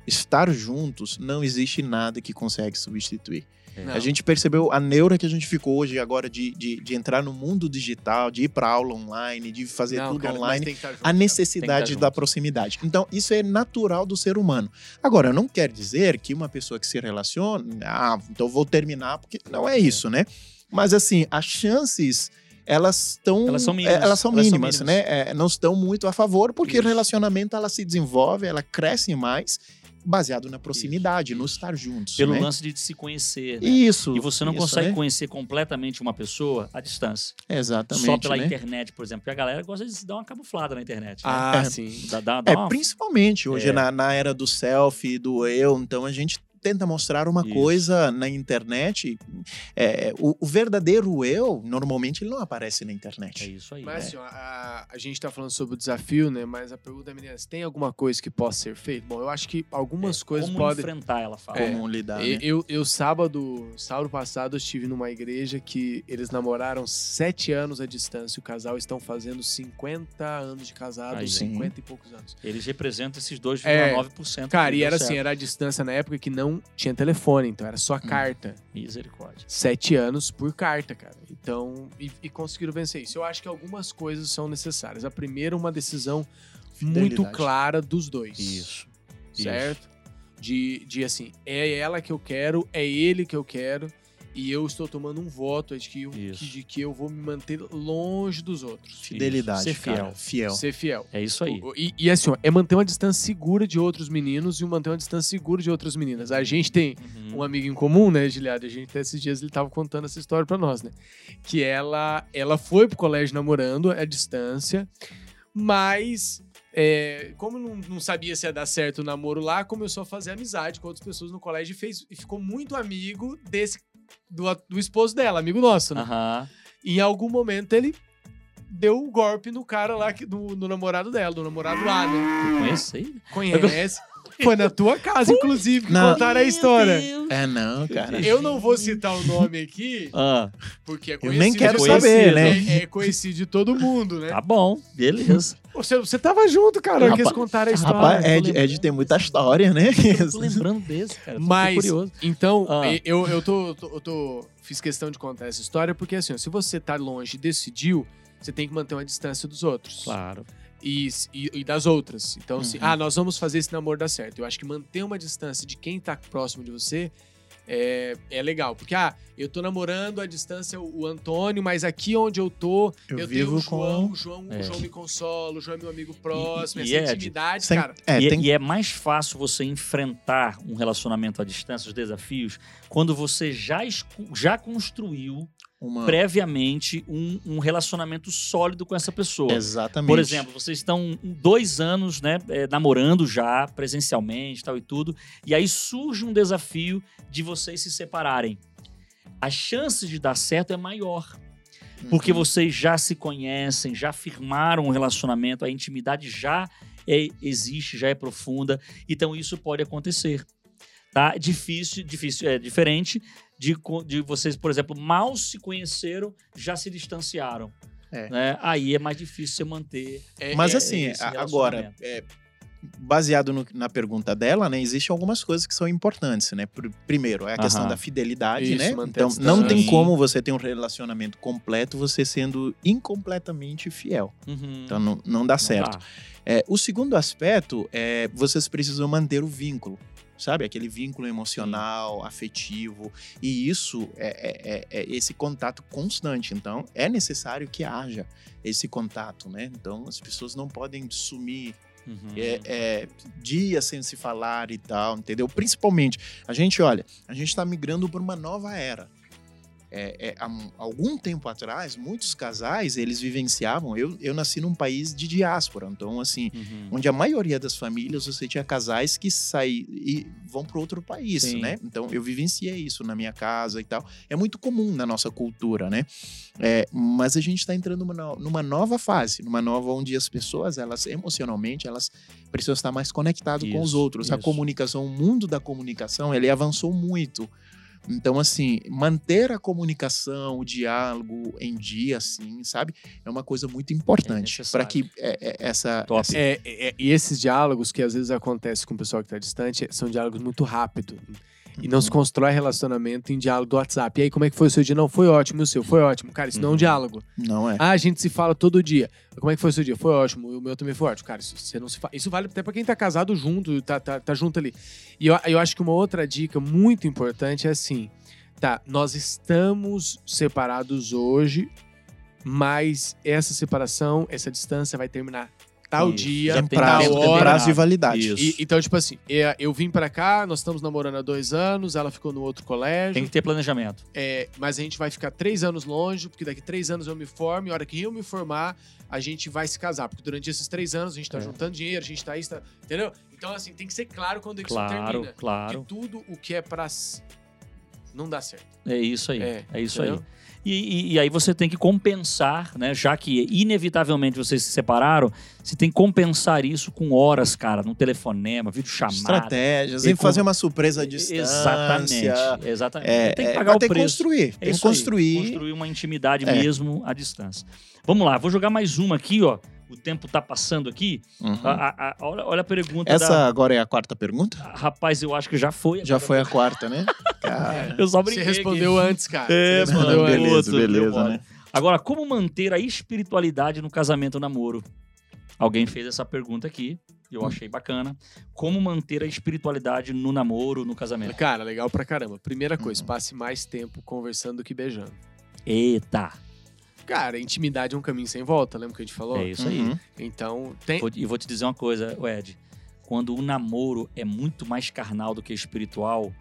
estar juntos, não existe nada que consegue substituir. Não. A gente percebeu a neura que a gente ficou hoje agora de, de, de entrar no mundo digital, de ir para aula online, de fazer Não, tudo cara, online. estar junto, A cara. necessidade da proximidade. Então, isso é natural do ser humano. Agora, não quer dizer que uma pessoa que se relaciona, ah, então vou terminar, porque não é isso, né? Mas, assim, as chances, elas estão. Elas são mínimas. é, Elas são Elas são mínimas, mínimas. né? É, não estão muito a favor, porque o Isso. relacionamento ela se desenvolve, ela cresce mais, baseado na proximidade, no estar juntos. Pelo né? lance de se conhecer. né? Isso. E você não isso, consegue né? conhecer completamente uma pessoa à distância. Exatamente. Só pela né? internet, por exemplo. Porque a galera gosta de se dar uma camuflada na internet. né? Ah, É. sim. Dá, dá, dá É, uma... principalmente hoje É. na, na era do selfie, do eu, então a gente tenta mostrar uma Isso. coisa na internet. É, o, o verdadeiro eu, normalmente, ele não aparece na É internet. isso aí. Mas assim, ó, a, a gente tá falando sobre o desafio, né? Mas a pergunta é, meninas, tem alguma coisa que possa ser feita? Bom, eu acho que algumas coisas É, Como podem. enfrentar, ela fala. É. Como lidar, E- né? Eu, eu, sábado, sábado passado, eu estive numa igreja que eles namoraram sete anos à distância. O casal estão fazendo 50 anos de casado, Aí. 50 e poucos anos. Eles representam esses 2,9%. É. Cara, e era certo. assim, era a distância na época que não tinha telefone, então era Hum. só carta. Misericórdia. Sete anos por carta, cara. Então, e, e conseguiram vencer isso. Eu acho que algumas coisas são necessárias. A primeira, uma decisão muito clara dos dois. Isso. certo? De, de assim, é ela que eu quero, é ele que eu quero. E eu estou tomando um voto de que, eu, que- de que eu vou me manter longe dos outros. Fidelidade, Ser fiel. cara. Fiel. Ser fiel. É isso aí. E, e assim, ó, é manter uma distância segura de outros meninos e manter uma distância segura de outras meninas. A gente tem Uhum. um amigo em comum, né, Giliado? A gente até esses dias ele tava contando essa história pra nós, né? Que ela, ela foi pro colégio namorando à distância, mas é, como não, não sabia se ia dar certo o namoro lá, começou a fazer amizade com outras pessoas no colégio e, fez, e ficou muito amigo desse do, do esposo dela, amigo nosso, né? Aham. Em algum momento ele deu um golpe no cara lá, que- no, no namorado dela, no namorado A, né? Conhece aí? Conhece? Foi na tua casa, inclusive, que Não. contaram a história. É, não, cara. Eu não vou citar o nome aqui, Ah, porque é Eu conhecido. nem quero de- saber, né? É, é conhecido de todo mundo, né? tá bom, beleza. Você, você tava junto, cara, que eles Rapaz- contaram a história. Rapaz, é de, é de ter muita história, né? Eu tô lembrando desse, cara. Tô Mas, curioso. então, Ah. eu, eu, tô, eu tô- eu tô- Fiz questão de contar essa história porque, assim, ó, se você tá longe e decidiu, você tem que manter uma distância dos outros. Claro. E, e- e das outras. Então, assim, Uhum. ah, nós vamos fazer esse namoro dar certo. Eu acho que manter uma distância de quem tá próximo de você é, é legal. Porque, ah, eu tô namorando à distância o, o Antônio, mas aqui onde eu tô, Eu eu, tenho vivo o João, com- o João, É. o João me consola, o João é meu amigo próximo, e essa é, intimidade, Sem- cara. é, e, é- tem- e é mais fácil você enfrentar um relacionamento à distância, os desafios, quando você já, já construiu uma... previamente um, um relacionamento sólido com essa pessoa. Exatamente. Por exemplo, vocês estão dois anos, né, é, namorando já, presencialmente tal e tudo, e aí surge um desafio de vocês se separarem. As chances de dar certo é maior, porque Uhum. vocês já se conhecem, já firmaram um relacionamento, a intimidade já é- existe, já é profunda, então isso pode acontecer. Tá? Difícil, difícil, é diferente de, de vocês, por exemplo, mal se conheceram, já se distanciaram. É. Né? Aí é mais difícil você manter. É- Mas é- assim, esse a- agora, é, baseado no- na pergunta dela, né, existem algumas coisas que são importantes, né? Pr- Primeiro, é a questão Aham. da fidelidade, Isso, né? Então, não tem como você ter um relacionamento completo você sendo incompletamente fiel. Uhum. Então, não, não dá certo. Tá. É, o segundo aspecto é vocês precisam manter o vínculo, sabe? Aquele vínculo emocional, afetivo. E isso é, é- é- é esse contato constante. Então, é necessário que haja esse contato, né? Então, as pessoas não podem sumir Uhum. é, é, dias sem se falar e tal, entendeu? Principalmente, a gente, olha, a gente está migrando para uma nova era. É, é, há um- algum tempo atrás, muitos casais, eles vivenciavam... Eu, eu nasci num país de diáspora, então, assim, Uhum. onde a maioria das famílias, você tinha casais que saem e vão para outro país, Sim. né? Então, eu vivenciei isso na minha casa e tal. É muito comum na nossa cultura, né? É, mas a gente está entrando numa, numa nova fase, numa nova onde as pessoas, elas emocionalmente, elas precisam estar mais conectadas com os Isso, outros. A isso. comunicação, o mundo da comunicação, ele avançou muito. Então, assim, manter a comunicação, o diálogo em dia, assim, sabe? É uma coisa muito importante necessário. para que é, é, essa, Top. essa- É, é, e esses diálogos que às vezes acontecem com o pessoal que tá distante são diálogos muito rápidos. E não se constrói relacionamento em diálogo do WhatsApp. E aí, como é que foi o seu dia? Não, foi ótimo. E o seu? Foi ótimo. Cara, isso não é um Uhum. diálogo. Não é. Ah, a gente se fala todo dia. Como é que foi o seu dia? Foi ótimo. O meu também foi ótimo. Cara, isso, você não se fa... isso vale até pra quem tá casado junto, tá, tá, tá junto ali. E eu, eu acho que uma outra dica muito importante é assim: tá, nós estamos separados hoje, mas essa separação, essa distância vai terminar tal Isso. dia, Já Tem tem tal tempo tem hora. prazo de validade. Isso. E- então, tipo assim, é, eu vim pra cá, nós estamos namorando há dois anos, ela ficou no outro colégio. Tem que ter planejamento. É, mas a gente vai ficar três anos longe, porque daqui três anos eu me formo, e a hora que eu me formar, a gente vai se casar. Porque durante esses três anos a gente tá É. juntando dinheiro, a gente tá isso, tá- entendeu? Então, assim, tem que ser claro quando isso Claro, termina. claro. Que tudo o que é pra. Não dá certo. É isso aí. É, É, isso aí. E, e- e aí você tem que compensar, né? Já que inevitavelmente vocês se separaram, você tem que compensar isso com horas, cara, num telefonema, vídeo chamada. Estratégias, E em com- fazer uma surpresa à distância. Exatamente. Exatamente. É, tem que é, pagar vai o ter que preço. construir. É tem que isso aí, construir. construir uma intimidade É. mesmo à distância. Vamos lá, vou jogar mais uma aqui, ó. O tempo tá passando aqui. Uhum. A- a- a- olha, olha a pergunta Essa da... agora é a quarta pergunta? Rapaz, eu acho que já foi. Já foi a quarta, né? Cara, Eu só Você brinquei respondeu aqui. antes, cara. É, Você respondeu mano, antes. beleza, outro, beleza, né? Agora, como manter a espiritualidade no casamento ou namoro? Alguém fez essa pergunta aqui. eu achei bacana. Como manter a espiritualidade no namoro, no casamento. Cara, legal pra caramba. Primeira Uhum. coisa, passe mais tempo conversando do que beijando. Eita, Cara, intimidade é um caminho sem volta, lembra que a gente falou? é isso aí. Uhum. Então, tem. E vou te dizer uma coisa, Ed. Quando o namoro é muito mais carnal do que espiritual,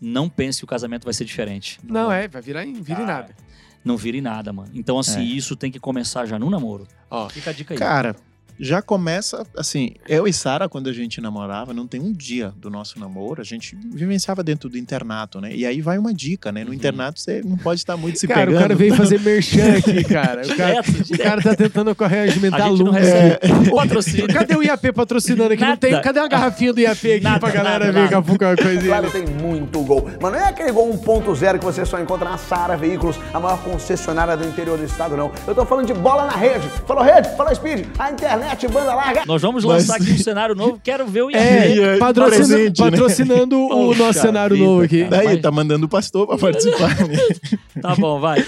não pense que o casamento vai ser diferente. Não, é, vai virar em, vira em Cara, nada. Não vira em nada, mano. Então, assim, É. isso tem que começar já no namoro. Ó, Fica a dica aí. Cara, já começa assim. Eu e Sara, quando a gente namorava, não tem um dia do nosso namoro, a gente vivenciava dentro do internato, né? E aí vai uma dica, né? No Uhum. internato você não pode estar muito se cara, pegando. o cara veio fazer merchan aqui, cara. O cara, Direto, o cara tá tentando regimentar A gente não aluno. recebe É. patrocínio. Cadê o IAP patrocinando aqui? Não Nada. tem. Cadê a garrafinha do IAP aqui Nada, pra galera nada, ver nada. daqui a pouco uma coisinha? Claro, tem muito gol. Mas não é aquele gol 1.0 que você só encontra na Sara Veículos, a maior concessionária do interior do estado, não. Eu tô falando de bola na rede. Falou rede, falou speed, a internet, banda larga. Nós vamos Mas- lançar aqui um cenário novo. Quero ver o É, IAP. patrocina- presente, né? patrocinando o Poxa nosso cenário vida, novo aqui. cara. Daí Mas- tá mandando o pastor pra participar. né? Tá bom, vai.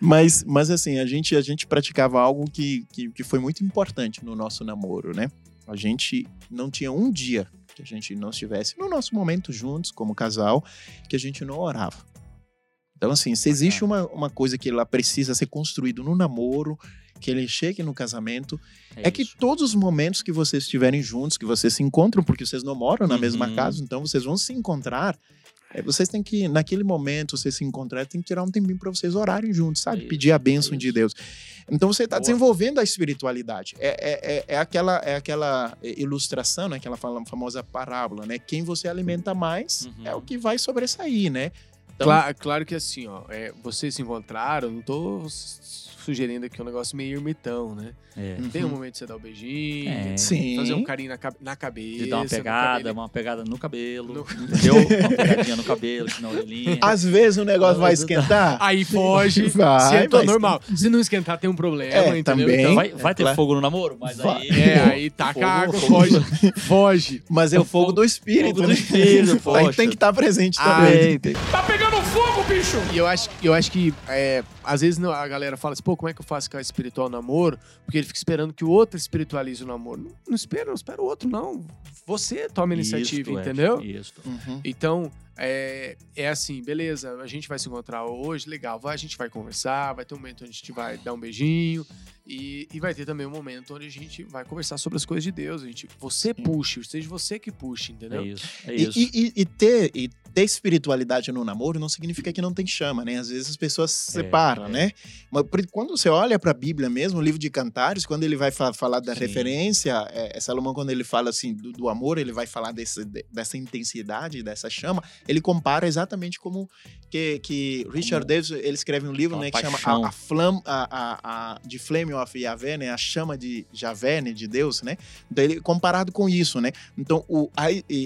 Mas, mas assim, a gente, a gente praticava algo que, que, que foi muito importante no nosso namoro, né? A gente não tinha um dia que a gente não estivesse no nosso momento juntos, como casal, que a gente não orava. Então, assim, se existe uma, uma coisa que ela precisa ser construída no namoro, que ele chegue no casamento, é, que isso. todos os momentos que vocês estiverem juntos, que vocês se encontram, porque vocês não moram na mesma Uhum. casa, então vocês vão se encontrar. é, vocês têm que, naquele momento, vocês se encontrar, tem que tirar um tempinho para vocês orarem juntos, sabe? Isso, Pedir a bênção isso. de Deus. Então você está desenvolvendo a espiritualidade. É, é, é, é aquela, é aquela ilustração, né? Aquela fala- famosa parábola, né? Quem você alimenta mais Uhum. é o que vai sobressair, né? Então, Cla- claro que assim, ó, é, vocês se encontraram, não tô sugerindo aqui um negócio meio ermitão, né? É. Tem um momento de você dar o beijinho, É. Sim. fazer um carinho na, na cabeça. De dar uma no pegada, cabelo. uma pegada no cabelo. No- Entendeu? Uma pegadinha no cabelo, na orelhinha. Às vezes o negócio vai esquentar. Aí foge, Vai, vai normal. Se não esquentar, tem um problema, É, entendeu? também. Então, Vai, vai ter claro. fogo no namoro? Mas Vai. aí. é, aí taca Fogo, a água, fogo. foge, foge. Mas é o fogo do espírito, fogo do né? espírito, Aí tem que estar presente Ah, E eu acho, eu acho que, é, às vezes a galera fala assim, pô, como é que eu faço com a espiritual namoro? Porque ele fica esperando que o outro espiritualize o namoro. Não, não espera, não espera o outro, não. Você toma a iniciativa, Isto, Ed, entendeu? Isso. Uhum. Então, é, é assim, beleza, a gente vai se encontrar hoje, legal, vai, a gente vai conversar, vai ter um momento onde a gente vai dar um beijinho e, e vai ter também um momento onde a gente vai conversar sobre as coisas de Deus. A gente, você puxe, seja você que puxe, entendeu? É isso. É E, isso. e- e- e ter, e ter espiritualidade no namoro não significa que não tem chama, né? Às vezes as pessoas se É, separam, é. né? Mas quando você olha para a Bíblia mesmo, o livro de Cantares, quando ele vai fa- falar da Sim. referência, é, é Salomão, quando ele fala assim do, do amor, ele vai falar desse, de- dessa intensidade, dessa chama, ele compara exatamente como que, que Richard Davis, ele escreve um livro né, que chama paixão. a, a Flam, a, a, a, de Flame of Yahvé, né? A chama de Javé, né? De Deus, né? Então, ele, comparado com isso, né? Então, o,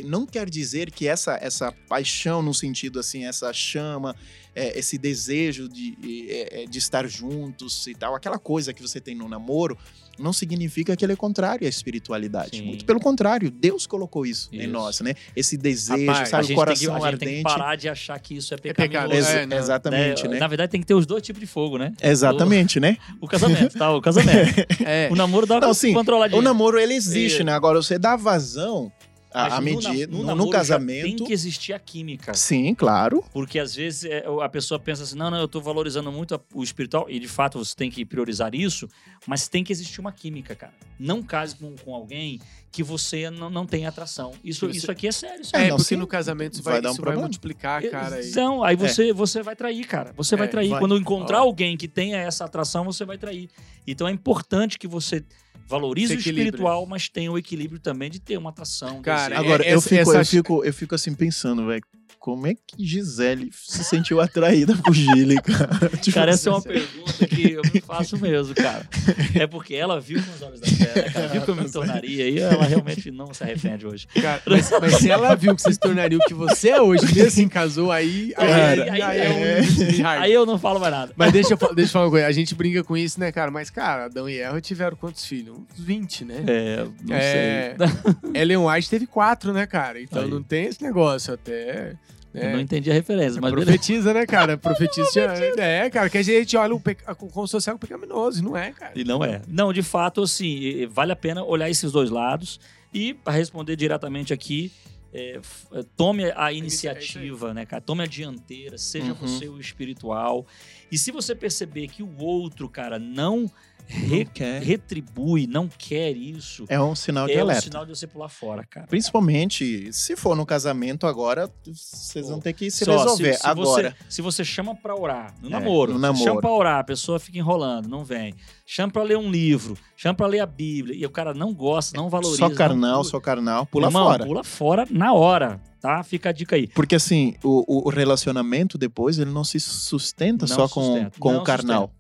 não quer dizer que essa, essa paixão, no sentido assim, essa chama, é, esse desejo de, é, é, de estar juntos e tal, aquela coisa que você tem no namoro, não significa que ele é contrário à espiritualidade. Sim. Muito pelo contrário, Deus colocou isso, em Isso. nós, né? Esse desejo, Rapaz, sabe? o coração tem que, a gente ardente. tem que parar de achar que isso é pecado, pecaminoso. Ex- É, não. exatamente, né? né? Na verdade, tem que ter os dois tipos de fogo, né? Exatamente, né? O casamento, tá? O casamento. É. O namoro dá Não, uma sim, controladinha. O namoro, ele existe, É. né? Agora, você dá vazão Mas na- medida, no, no, no casamento... Tem que existir a química. Sim, claro. Porque às vezes é, a pessoa pensa assim: não, não, eu tô valorizando muito a- o espiritual, e de fato você tem que priorizar isso, mas tem que existir uma química, cara. Não case com, com alguém que você não, não tem atração. Isso, você- isso aqui é sério. É, sério. não, porque sim. no casamento isso Vai vai, dar um isso vai problema. multiplicar, cara. e- Então, aí você, você vai trair, cara. Você vai É, trair. vai. Quando encontrar Ó. alguém que tenha essa atração, você vai trair. Então é importante que você valorize Se o espiritual, mas tenha o equilírio também de ter uma atração. Cara. Agora, É, eu, essa- fico, essa- eu, fico, eu fico assim pensando, velho. Como é que Gisele se sentiu atraída por Gile, cara? Tipo, Cara, essa é uma pergunta que eu me faço mesmo, cara. É porque ela viu com os olhos da fé, né, cara? Viu que eu me tornaria e ela realmente não se arrepende hoje. Cara, mas, mas se ela viu que você se tornaria o que você é hoje, mesmo assim casou, aí, aí, Cara, aí, aí é é. um hard. Aí eu não falo mais nada. Mas deixa eu, deixa eu falar uma coisa, a gente brinca com isso, né, cara? Mas, cara, Adão e Eva tiveram quantos filhos? Uns 20, né? É, não É, sei. Ellen White teve quatro, né, cara? Então Aí. não tem esse negócio até. Eu né? não entendi a referência, mas. Profetiza, né, cara? Profetiza. é, cara, que a gente olha o peca... como se fosse algo pecaminoso, e não é, cara. E não é. Não, de fato, assim, vale a pena olhar esses dois lados. E para responder diretamente aqui, é, é, tome a inici- é iniciativa, né, cara? Tome a dianteira, seja Uhum. você o espiritual. E se você perceber que o outro, cara, não, re- Não retribui, não quer isso, É um sinal de é um alerta. sinal de você pular fora, cara. Principalmente se for no casamento agora, vocês vão ter que se Só, resolver. se, se agora, Você, se você chama pra orar, no É, namoro, no namoro. chama pra orar, a pessoa fica enrolando, não vem. Chama pra ler um livro, chama pra ler a Bíblia, e o cara não gosta, não valoriza. só não carnal, pula. só carnal, pula Irmão, fora. Pula fora na hora, tá? Fica a dica aí. Porque assim, o, o relacionamento depois, ele não se sustenta Não só com, sustenta, com não o carnal.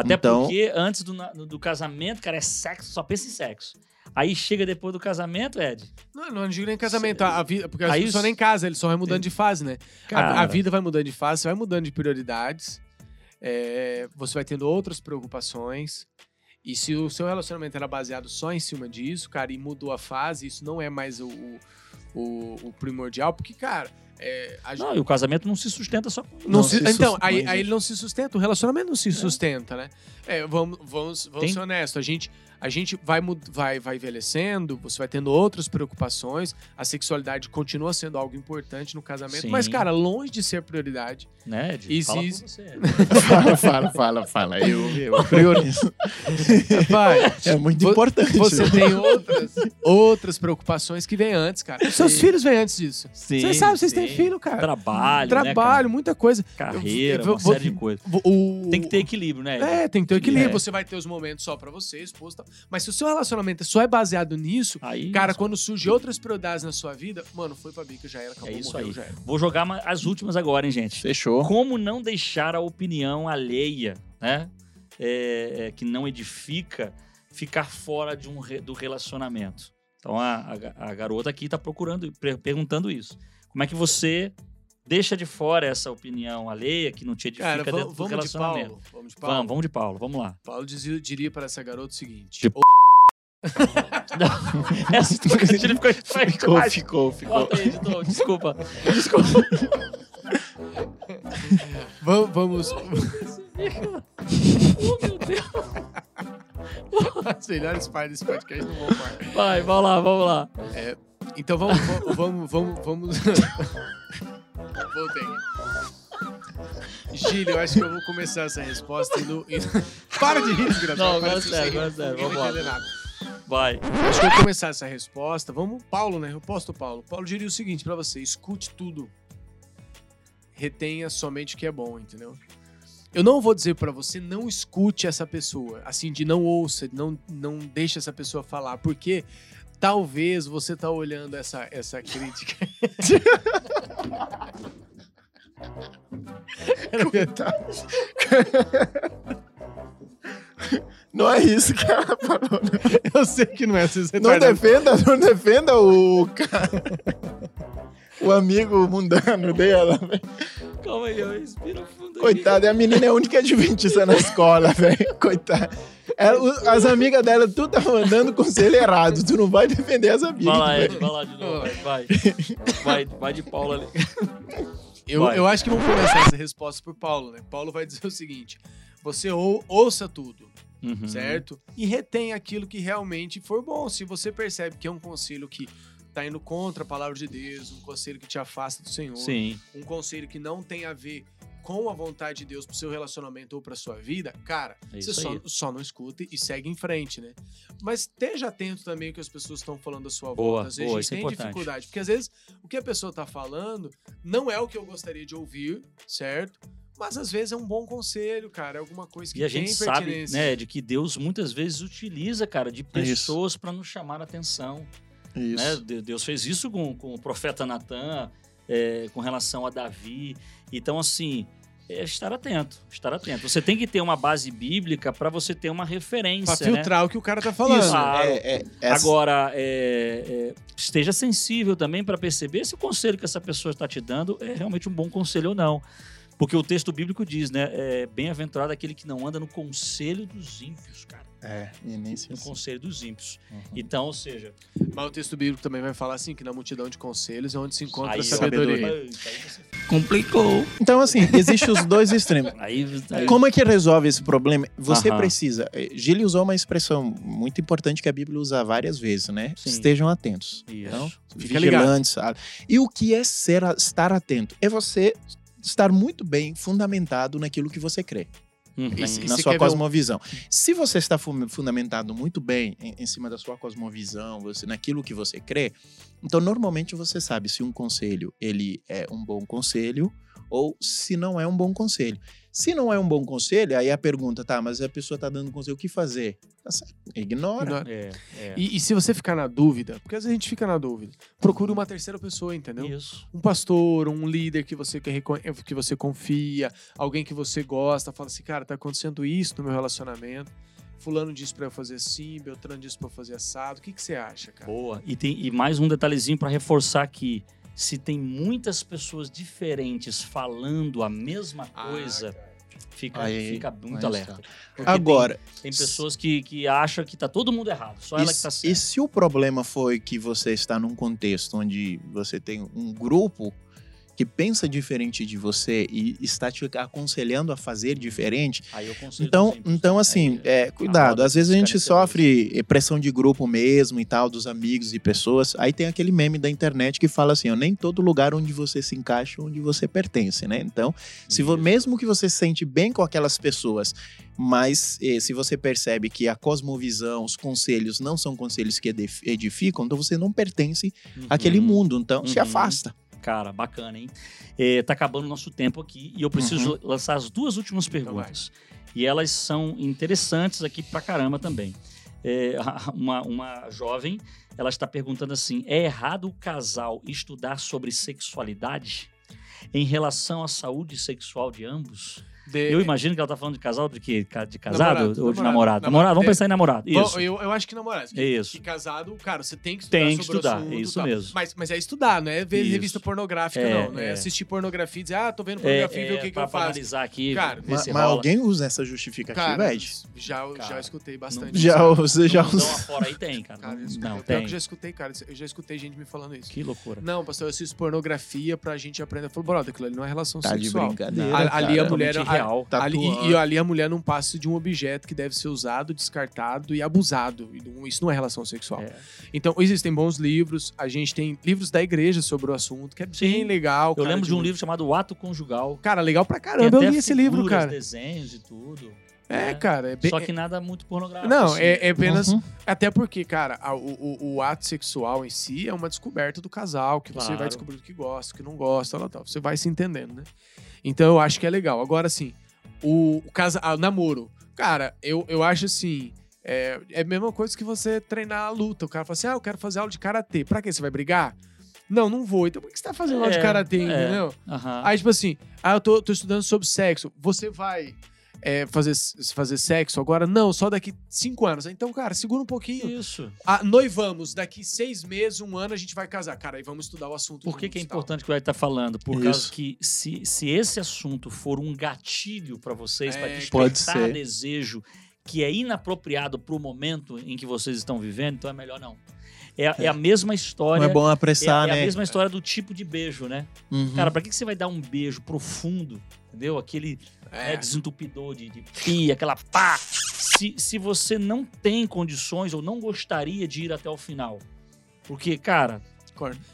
Até Então- porque antes do, do casamento, cara, é sexo, só pensa em sexo. Aí chega depois do casamento, Ed. Não, não digo nem casamento, a, a vida, porque a Aí pessoa os- nem casa, ele só vai mudando de fase, né? A, Cara. a vida vai mudando de fase, você vai mudando de prioridades, é, você vai tendo outras preocupações. E se o seu relacionamento era baseado só em cima disso, cara, e mudou a fase, isso não é mais o, o, o- o primordial, porque, cara, é, Não, e o casamento não se sustenta só com. Não Não se- se então, aí, não aí ele não se sustenta, o relacionamento não se sustenta, né? É, vamos, vamos, vamos Tem- ser honestos, a gente, a gente vai, vai, vai envelhecendo, você vai tendo outras preocupações, a sexualidade continua sendo algo importante no casamento, Sim. mas, cara, longe de ser prioridade. Né, Ed? E Fala você. fala, fala, fala, fala. Eu, eu priorizo. Vai, É muito Vo- importante. você tem outras, outras preocupações que vêm antes, cara. Os seus filhos vêm antes disso. Sim, Vocês sabem, vocês têm filho, cara. Trabalho, né, Trabalho, muita coisa. cara? Carreira, Eu- eu- uma vou- série de coisas. O- Tem que ter equilíbrio, né? É, tem que ter equilíbrio. É. Você vai ter os momentos só pra você, esposa. Mas se o seu relacionamento só é baseado nisso, Aí, cara, quando surgem outras prioridades na sua vida, mano, foi pra bica, já era, acabou, É isso morreu, aí. já era. Vou jogar as últimas agora, hein, gente? Fechou. Como não deixar a opinião alheia, né? É, é, que não edifica, ficar fora de um re- do relacionamento. Então a, a a garota aqui está procurando, perguntando isso. Como é que você deixa de fora essa opinião alheia que não te edifica Cara, dentro vamos, do vamos de relacionamento? Paulo. Vamos de Paulo. Vamos, vamos de Paulo, vamos lá. Paulo dizia- diria para essa garota o seguinte. De- "Ô, Essa trocadilho ficou Ficou, ficou, ficou. Volta aí, editor, desculpa. Desculpa. Vamos. vamos... oh, meu Deus. As melhores partes desse podcast não vão par. Vai, vamos lá, vamos lá. Então vamos. Vamos. Vamos. vamos, vamos... Voltei. Gílio, eu acho que eu vou começar essa resposta indo. indo... Para de rir, desgraçado. Não, Para agora é sério, agora é sério, vamos lá. Vai. Acho que eu vou começar essa resposta. Vamos, Paulo, né? Eu posto, Paulo. Paulo diria o seguinte pra você: escute tudo. Retenha somente o que é bom, entendeu? Eu não vou dizer pra você não escute essa pessoa, assim, de não ouça, não, não deixe essa pessoa falar, porque talvez você tá olhando essa, essa crítica. Não é isso que ela falou. né? Eu sei que não é você Não tá- defenda, não defenda o cara. O amigo mundano dela, velho. Calma aí, eu respiro fundo. Coitada, a menina é a única adventista na escola, velho. Coitada. Ela- o- as amigas dela, tu tá mandando conselho errado. Tu não vai defender as amigas. Vai lá. Ed, vai lá de novo, vai. Vai, vai de Paulo ali. Eu, Vai. eu acho que vamos começar essa resposta por Paulo, né? Paulo vai dizer o seguinte: você ou, ouça tudo, Uhum. certo? E retém aquilo que realmente for bom. Se você percebe que é um conselho que tá indo contra a palavra de Deus, um conselho que te afasta do Senhor, Sim. um conselho que não tem a ver com a vontade de Deus pro seu relacionamento ou pra sua vida, cara, É você só, só não escuta e segue em frente, né? Mas esteja atento também ao que as pessoas estão falando à sua Boa, volta. Às vezes boa, a é gente tem importante. dificuldade, porque às vezes o que a pessoa tá falando não é o que eu gostaria de ouvir, certo? Mas às vezes é um bom conselho, cara, é alguma coisa que E a tem gente sabe, né, de que Deus muitas vezes utiliza, cara, de pessoas para nos chamar a atenção. Isso. né? De- Deus fez isso com, com o profeta Natan, é, com relação a Davi. Então, assim, é estar atento, estar atento. Você tem que ter uma base bíblica para você ter uma referência, Pra né? filtrar o que o cara tá falando. Isso, Claro. é, é, essa- Agora, é, é, esteja sensível também para perceber se o conselho que essa pessoa está te dando é realmente um bom conselho ou não. Porque o texto bíblico diz, né? É, Bem-aventurado aquele que não anda no conselho dos ímpios, cara. É, e nem se no conselho dos ímpios. Uhum. Então, ou seja, Mas o texto bíblico também vai falar assim, que na multidão de conselhos é onde se encontra aí a sabedoria. Aí você- Complicou. Então, assim, existem os dois extremos. Aí, aí- Como é que resolve esse problema? Você Aham. precisa. eh, Gili usou uma expressão muito importante que a Bíblia usa várias vezes, né? Sim. Estejam atentos. Isso. Então, Fica ligado. vigilantes. sabe? E o que é ser, estar atento? É você estar muito bem fundamentado naquilo que você crê. Uhum. Na sua um- cosmovisão. Se você está fu- fundamentado muito bem em, em cima da sua cosmovisão, você naquilo que você crê, então normalmente você sabe se um conselho ele é um bom conselho ou se não é um bom conselho. Se não é um bom conselho, aí a pergunta, tá, mas a pessoa tá dando conselho, o que fazer? Tá certo, Ignora. Ignora. É, é. E, e se você ficar na dúvida, porque às vezes a gente fica na dúvida, procure uma terceira pessoa, entendeu? Isso. Um pastor, um líder que você, quer recon- que você confia, alguém que você gosta, fala assim, cara, tá acontecendo isso no meu relacionamento. Fulano disse pra eu fazer assim, Beltrano disse pra eu fazer assado. O que, que você acha, cara? Boa. E, tem, e mais um detalhezinho para reforçar aqui. Se tem muitas pessoas diferentes falando a mesma Ah, coisa, fica, Aí- fica muito alerta. está. Agora, Tem, tem pessoas que, que acham que tá todo mundo errado, só ela e, que tá e certa. se o problema foi que você está num contexto onde você tem um grupo que pensa diferente de você e está te aconselhando a fazer diferente, Aí eu conselho então, então assim, é, cuidado. Às vezes a gente sofre pressão de grupo mesmo e tal, dos amigos e pessoas. Aí tem aquele meme da internet que fala assim, ó, nem todo lugar onde você se encaixa, onde você pertence, né? Então, se vo- mesmo que você se sente bem com aquelas pessoas, mas eh, se você percebe que a cosmovisão, os conselhos não são conselhos que edif- edificam, então você não pertence àquele Uhum. mundo. Então, se Uhum. afasta. Cara, bacana, hein? É, tá acabando o nosso tempo aqui e eu preciso Uhum. lançar as duas últimas perguntas. e elas são interessantes aqui pra caramba também. É, uma, uma jovem, ela está perguntando assim: é errado o casal estudar sobre sexualidade em relação à saúde sexual de ambos? De- Eu imagino que ela tá falando de casal, de que? De casado Namorado, ou de namorado, namorado? namorado. Vamos É. pensar em namorado. Bom, Isso. eu, eu acho que namorado. Que, Isso. que casado, cara, você tem que estudar Tem que sobre estudar, o assunto. é e isso tal. mesmo. Mas, mas é estudar, não é ver Isso. revista pornográfica, É, não. Não é, é. assistir pornografia e dizer, ah, tô vendo É, pornografia e ver é, o que, que pra- eu pra faço. analisar aqui, Cara, Mas, mas alguém usa essa justificativa, Cara, Ed? já, já escutei bastante. Já, você já usa. não, fora aí tem, cara. Cara, eu não, não, que tem. eu já escutei, cara. Eu já escutei gente me falando isso. Que loucura. Não, pastor, eu assisto pornografia pra gente aprender. Eu falo, brother, aquilo ali não é relação Tá de sexual. brincadeira. A- ali a mulher- real. Tá Ali, e, e ali a mulher não passa de um objeto que deve ser usado, descartado e abusado. Isso não é relação sexual. É. Então, existem bons livros. A gente tem livros da igreja sobre o assunto, que é bem Sim. legal. Eu cara, lembro de um livro chamado O Ato Conjugal. Cara, legal pra caramba. Eu li esse livro, cara. desenhos e tudo. É, né? cara. É bem... Só que nada muito pornográfico. Não, assim. é, é apenas. Uhum. Até porque, cara, a- o, o- o ato sexual em si é uma descoberta do casal, que você Claro. vai descobrindo o que gosta, o que não gosta, tal, tal. Você vai se entendendo, né? Então eu acho que é legal. Agora, assim, o, o casa, o namoro. Cara, eu, eu acho assim. É, é a mesma coisa que você treinar a luta. O cara fala assim: ah, eu quero fazer aula de karatê. Pra quê? Você vai brigar? Não, não vou. Então por que você tá fazendo aula de É, karatê, é. entendeu? Aí, tipo assim, ah, eu tô, tô estudando sobre sexo. Você vai é, fazer, fazer sexo agora? Não, só daqui cinco anos. Então, cara, segura um pouquinho. Isso. Ah, noivamos, daqui seis meses, um ano, a gente vai casar. Cara, aí vamos estudar o assunto. Por que, que é importante que o Ed tá falando? Por causa Isso. que se, se esse assunto for um gatilho pra vocês, pra É, pode despertar ser. desejo que é inapropriado pro momento em que vocês estão vivendo, então é melhor não. É, é a mesma história. Não é bom é, apressar, é a né? mesma história do tipo de beijo, né? Uhum. Cara, pra que, que você vai dar um beijo profundo, entendeu? Aquele É. né, desentupidor de, de pi, aquela pá. Se, se você não tem condições ou não gostaria de ir até o final. Porque, cara,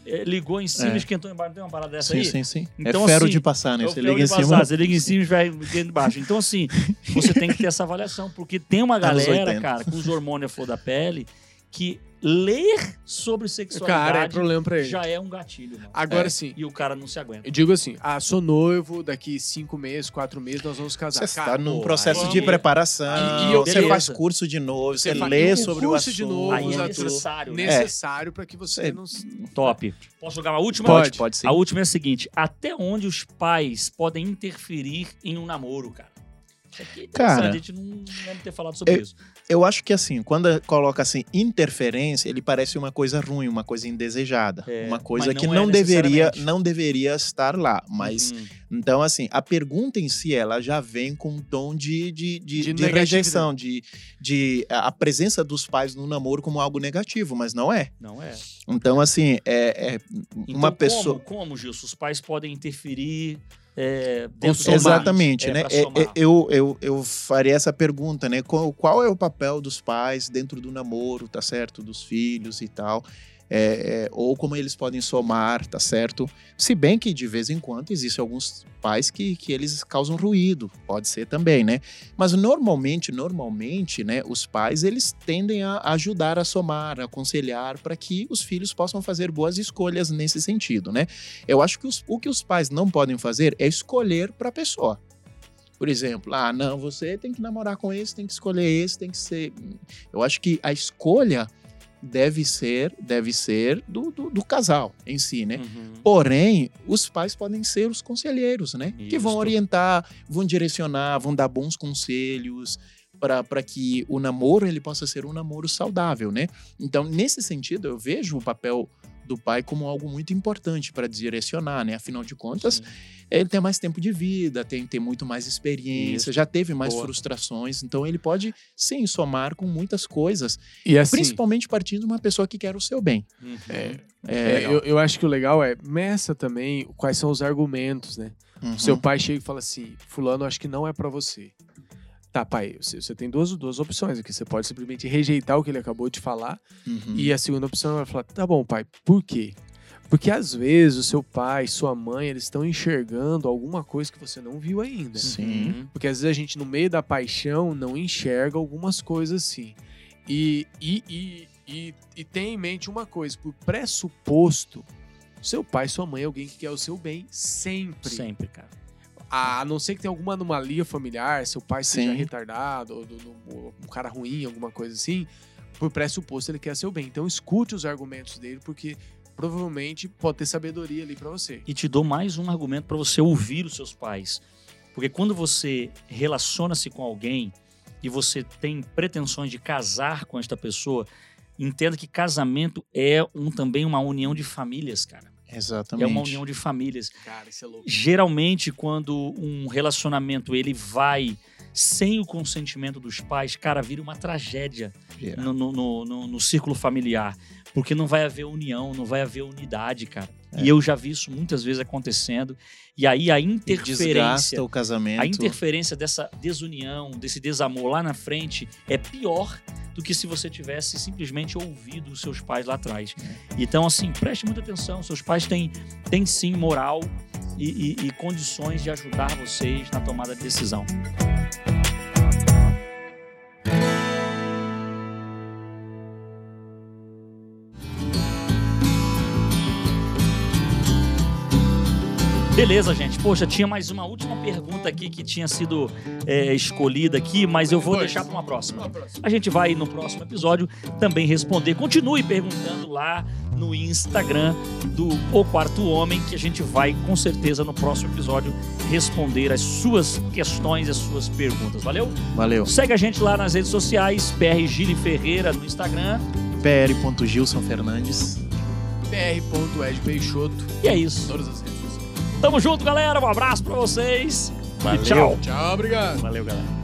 é, ligou em cima, É. esquentou embaixo, não tem uma parada dessa sim, aí? sim, sim. Então, é ferro assim, de passar, né? É Você liga em cima. passar, Você liga em cima e vai dentro de baixo. Então, assim, você tem que ter essa avaliação, porque tem uma galera, 80. cara, com os hormônios à flor da pele, que ler sobre sexualidade Cara, é problema pra ele. já é um gatilho, mano. Agora É. sim. E o cara não se aguenta. Eu digo assim, ah, sou noivo, daqui cinco meses, quatro meses, nós vamos casar. Você está num processo aí- de preparação. E- e eu- você faz curso de novo, você, fa- lê e o sobre o curso assunto. de novo, Aí é necessário, né? necessário pra que você É. não... se- Top. Posso jogar uma última? Pode, pode sim. A última é a seguinte: até onde os pais podem interferir em um namoro, cara? Aqui, Cara, a gente não lembra ter falado sobre eu- isso. Eu acho que assim, quando coloca assim interferência, ele parece uma coisa ruim, uma coisa indesejada, É, uma coisa mas que não é não deveria, não deveria estar lá. Mas Uhum. então assim, a pergunta em si ela já vem com um tom de, de, de, De de rejeição, de, de a a presença dos pais no namoro como algo negativo, mas não é. Não é. Então assim, é, é Então, uma pessoa Como, como, Gilson, os pais podem interferir é, dentro somar. do Exatamente, é, né? É- é- eu, eu, eu faria essa pergunta, né? Qual, qual é o papel dos pais dentro do namoro, tá certo? Dos filhos e tal. É, é, ou como eles podem somar, tá certo? Se bem que de vez em quando existem alguns pais que, que eles causam ruído, pode ser também, né? Mas normalmente, normalmente, né, os pais eles tendem a ajudar a somar, a aconselhar para que os filhos possam fazer boas escolhas nesse sentido, né? Eu acho que os- o que os pais não podem fazer é escolher para a pessoa. Por exemplo, ah, não, você tem que namorar com esse, tem que escolher esse, tem que ser. Eu acho que a escolha deve ser, deve ser do, do, do casal em si, né? Uhum. Porém, os pais podem ser os conselheiros, né? Que vão Isso. orientar, vão direcionar, vão dar bons conselhos para que o namoro ele possa ser um namoro saudável, né? Então, nesse sentido, eu vejo o papel do pai como algo muito importante para direcionar, né? Afinal de contas, Sim. ele tem mais tempo de vida, tem, tem muito mais experiência, Isso. já teve mais Boa. frustrações, então ele pode sim somar com muitas coisas, E assim, principalmente partindo de uma pessoa que quer o seu bem. Uhum. é, É, é, eu, eu acho que o legal é meça também quais são os argumentos, né? uhum, seu pai chega e fala assim: Fulano, acho que não é pra você. Tá, pai, você, você tem duas, duas opções aqui. Você pode simplesmente rejeitar o que ele acabou de falar. uhum. E a segunda opção vai falar: tá bom, pai, por quê? Porque às vezes o seu pai, sua mãe, eles estão enxergando alguma coisa que você não viu ainda. Sim. Uhum. Porque às vezes a gente, no meio da paixão, não enxerga algumas coisas assim. E, e, e, e, e tem em mente uma coisa: por pressuposto, seu pai, sua mãe é alguém que quer o seu bem sempre. Sempre, cara. A não ser que tenha alguma anomalia familiar, seu pai seja Sim. retardado, ou, do- um cara ruim, alguma coisa assim, por pressuposto ele quer seu bem. Então escute os argumentos dele, porque provavelmente pode ter sabedoria ali pra você. E te dou mais um argumento para você ouvir os seus pais. Porque quando você relaciona-se com alguém e você tem pretensões de casar com esta pessoa, entenda que casamento é um, também uma união de famílias, cara. Exatamente. É uma união de famílias. Cara, isso é louco. Geralmente, quando um relacionamento ele vai sem o consentimento dos pais, cara, vira uma tragédia no, no, no- no círculo familiar. Porque não vai haver união, não vai haver unidade, cara. E eu já vi isso muitas vezes acontecendo. E aí a É. Interferência. desgasta o casamento. A interferência dessa desunião, desse desamor lá na frente é pior do que se você tivesse simplesmente ouvido os seus pais lá atrás. Então, assim, preste muita atenção. Seus pais têm, têm sim moral e, e- e condições de ajudar vocês na tomada de decisão. Beleza, gente. Poxa, tinha mais uma última pergunta aqui que tinha sido é, escolhida aqui, mas eu vou Pois. deixar para uma próxima. A gente vai no próximo episódio também responder. Continue perguntando lá no Instagram do O Quarto Homem, que a gente vai com certeza no próximo episódio responder as suas questões, as suas perguntas. Valeu? Valeu. Segue a gente lá nas redes sociais, PR Gili Ferreira no Instagram. pr.gilson Fernandes. pr.ed Peixoto, E é isso. todas as redes. Tamo junto, galera. Um abraço para vocês. Valeu. E tchau. Tchau, obrigado. Valeu, galera.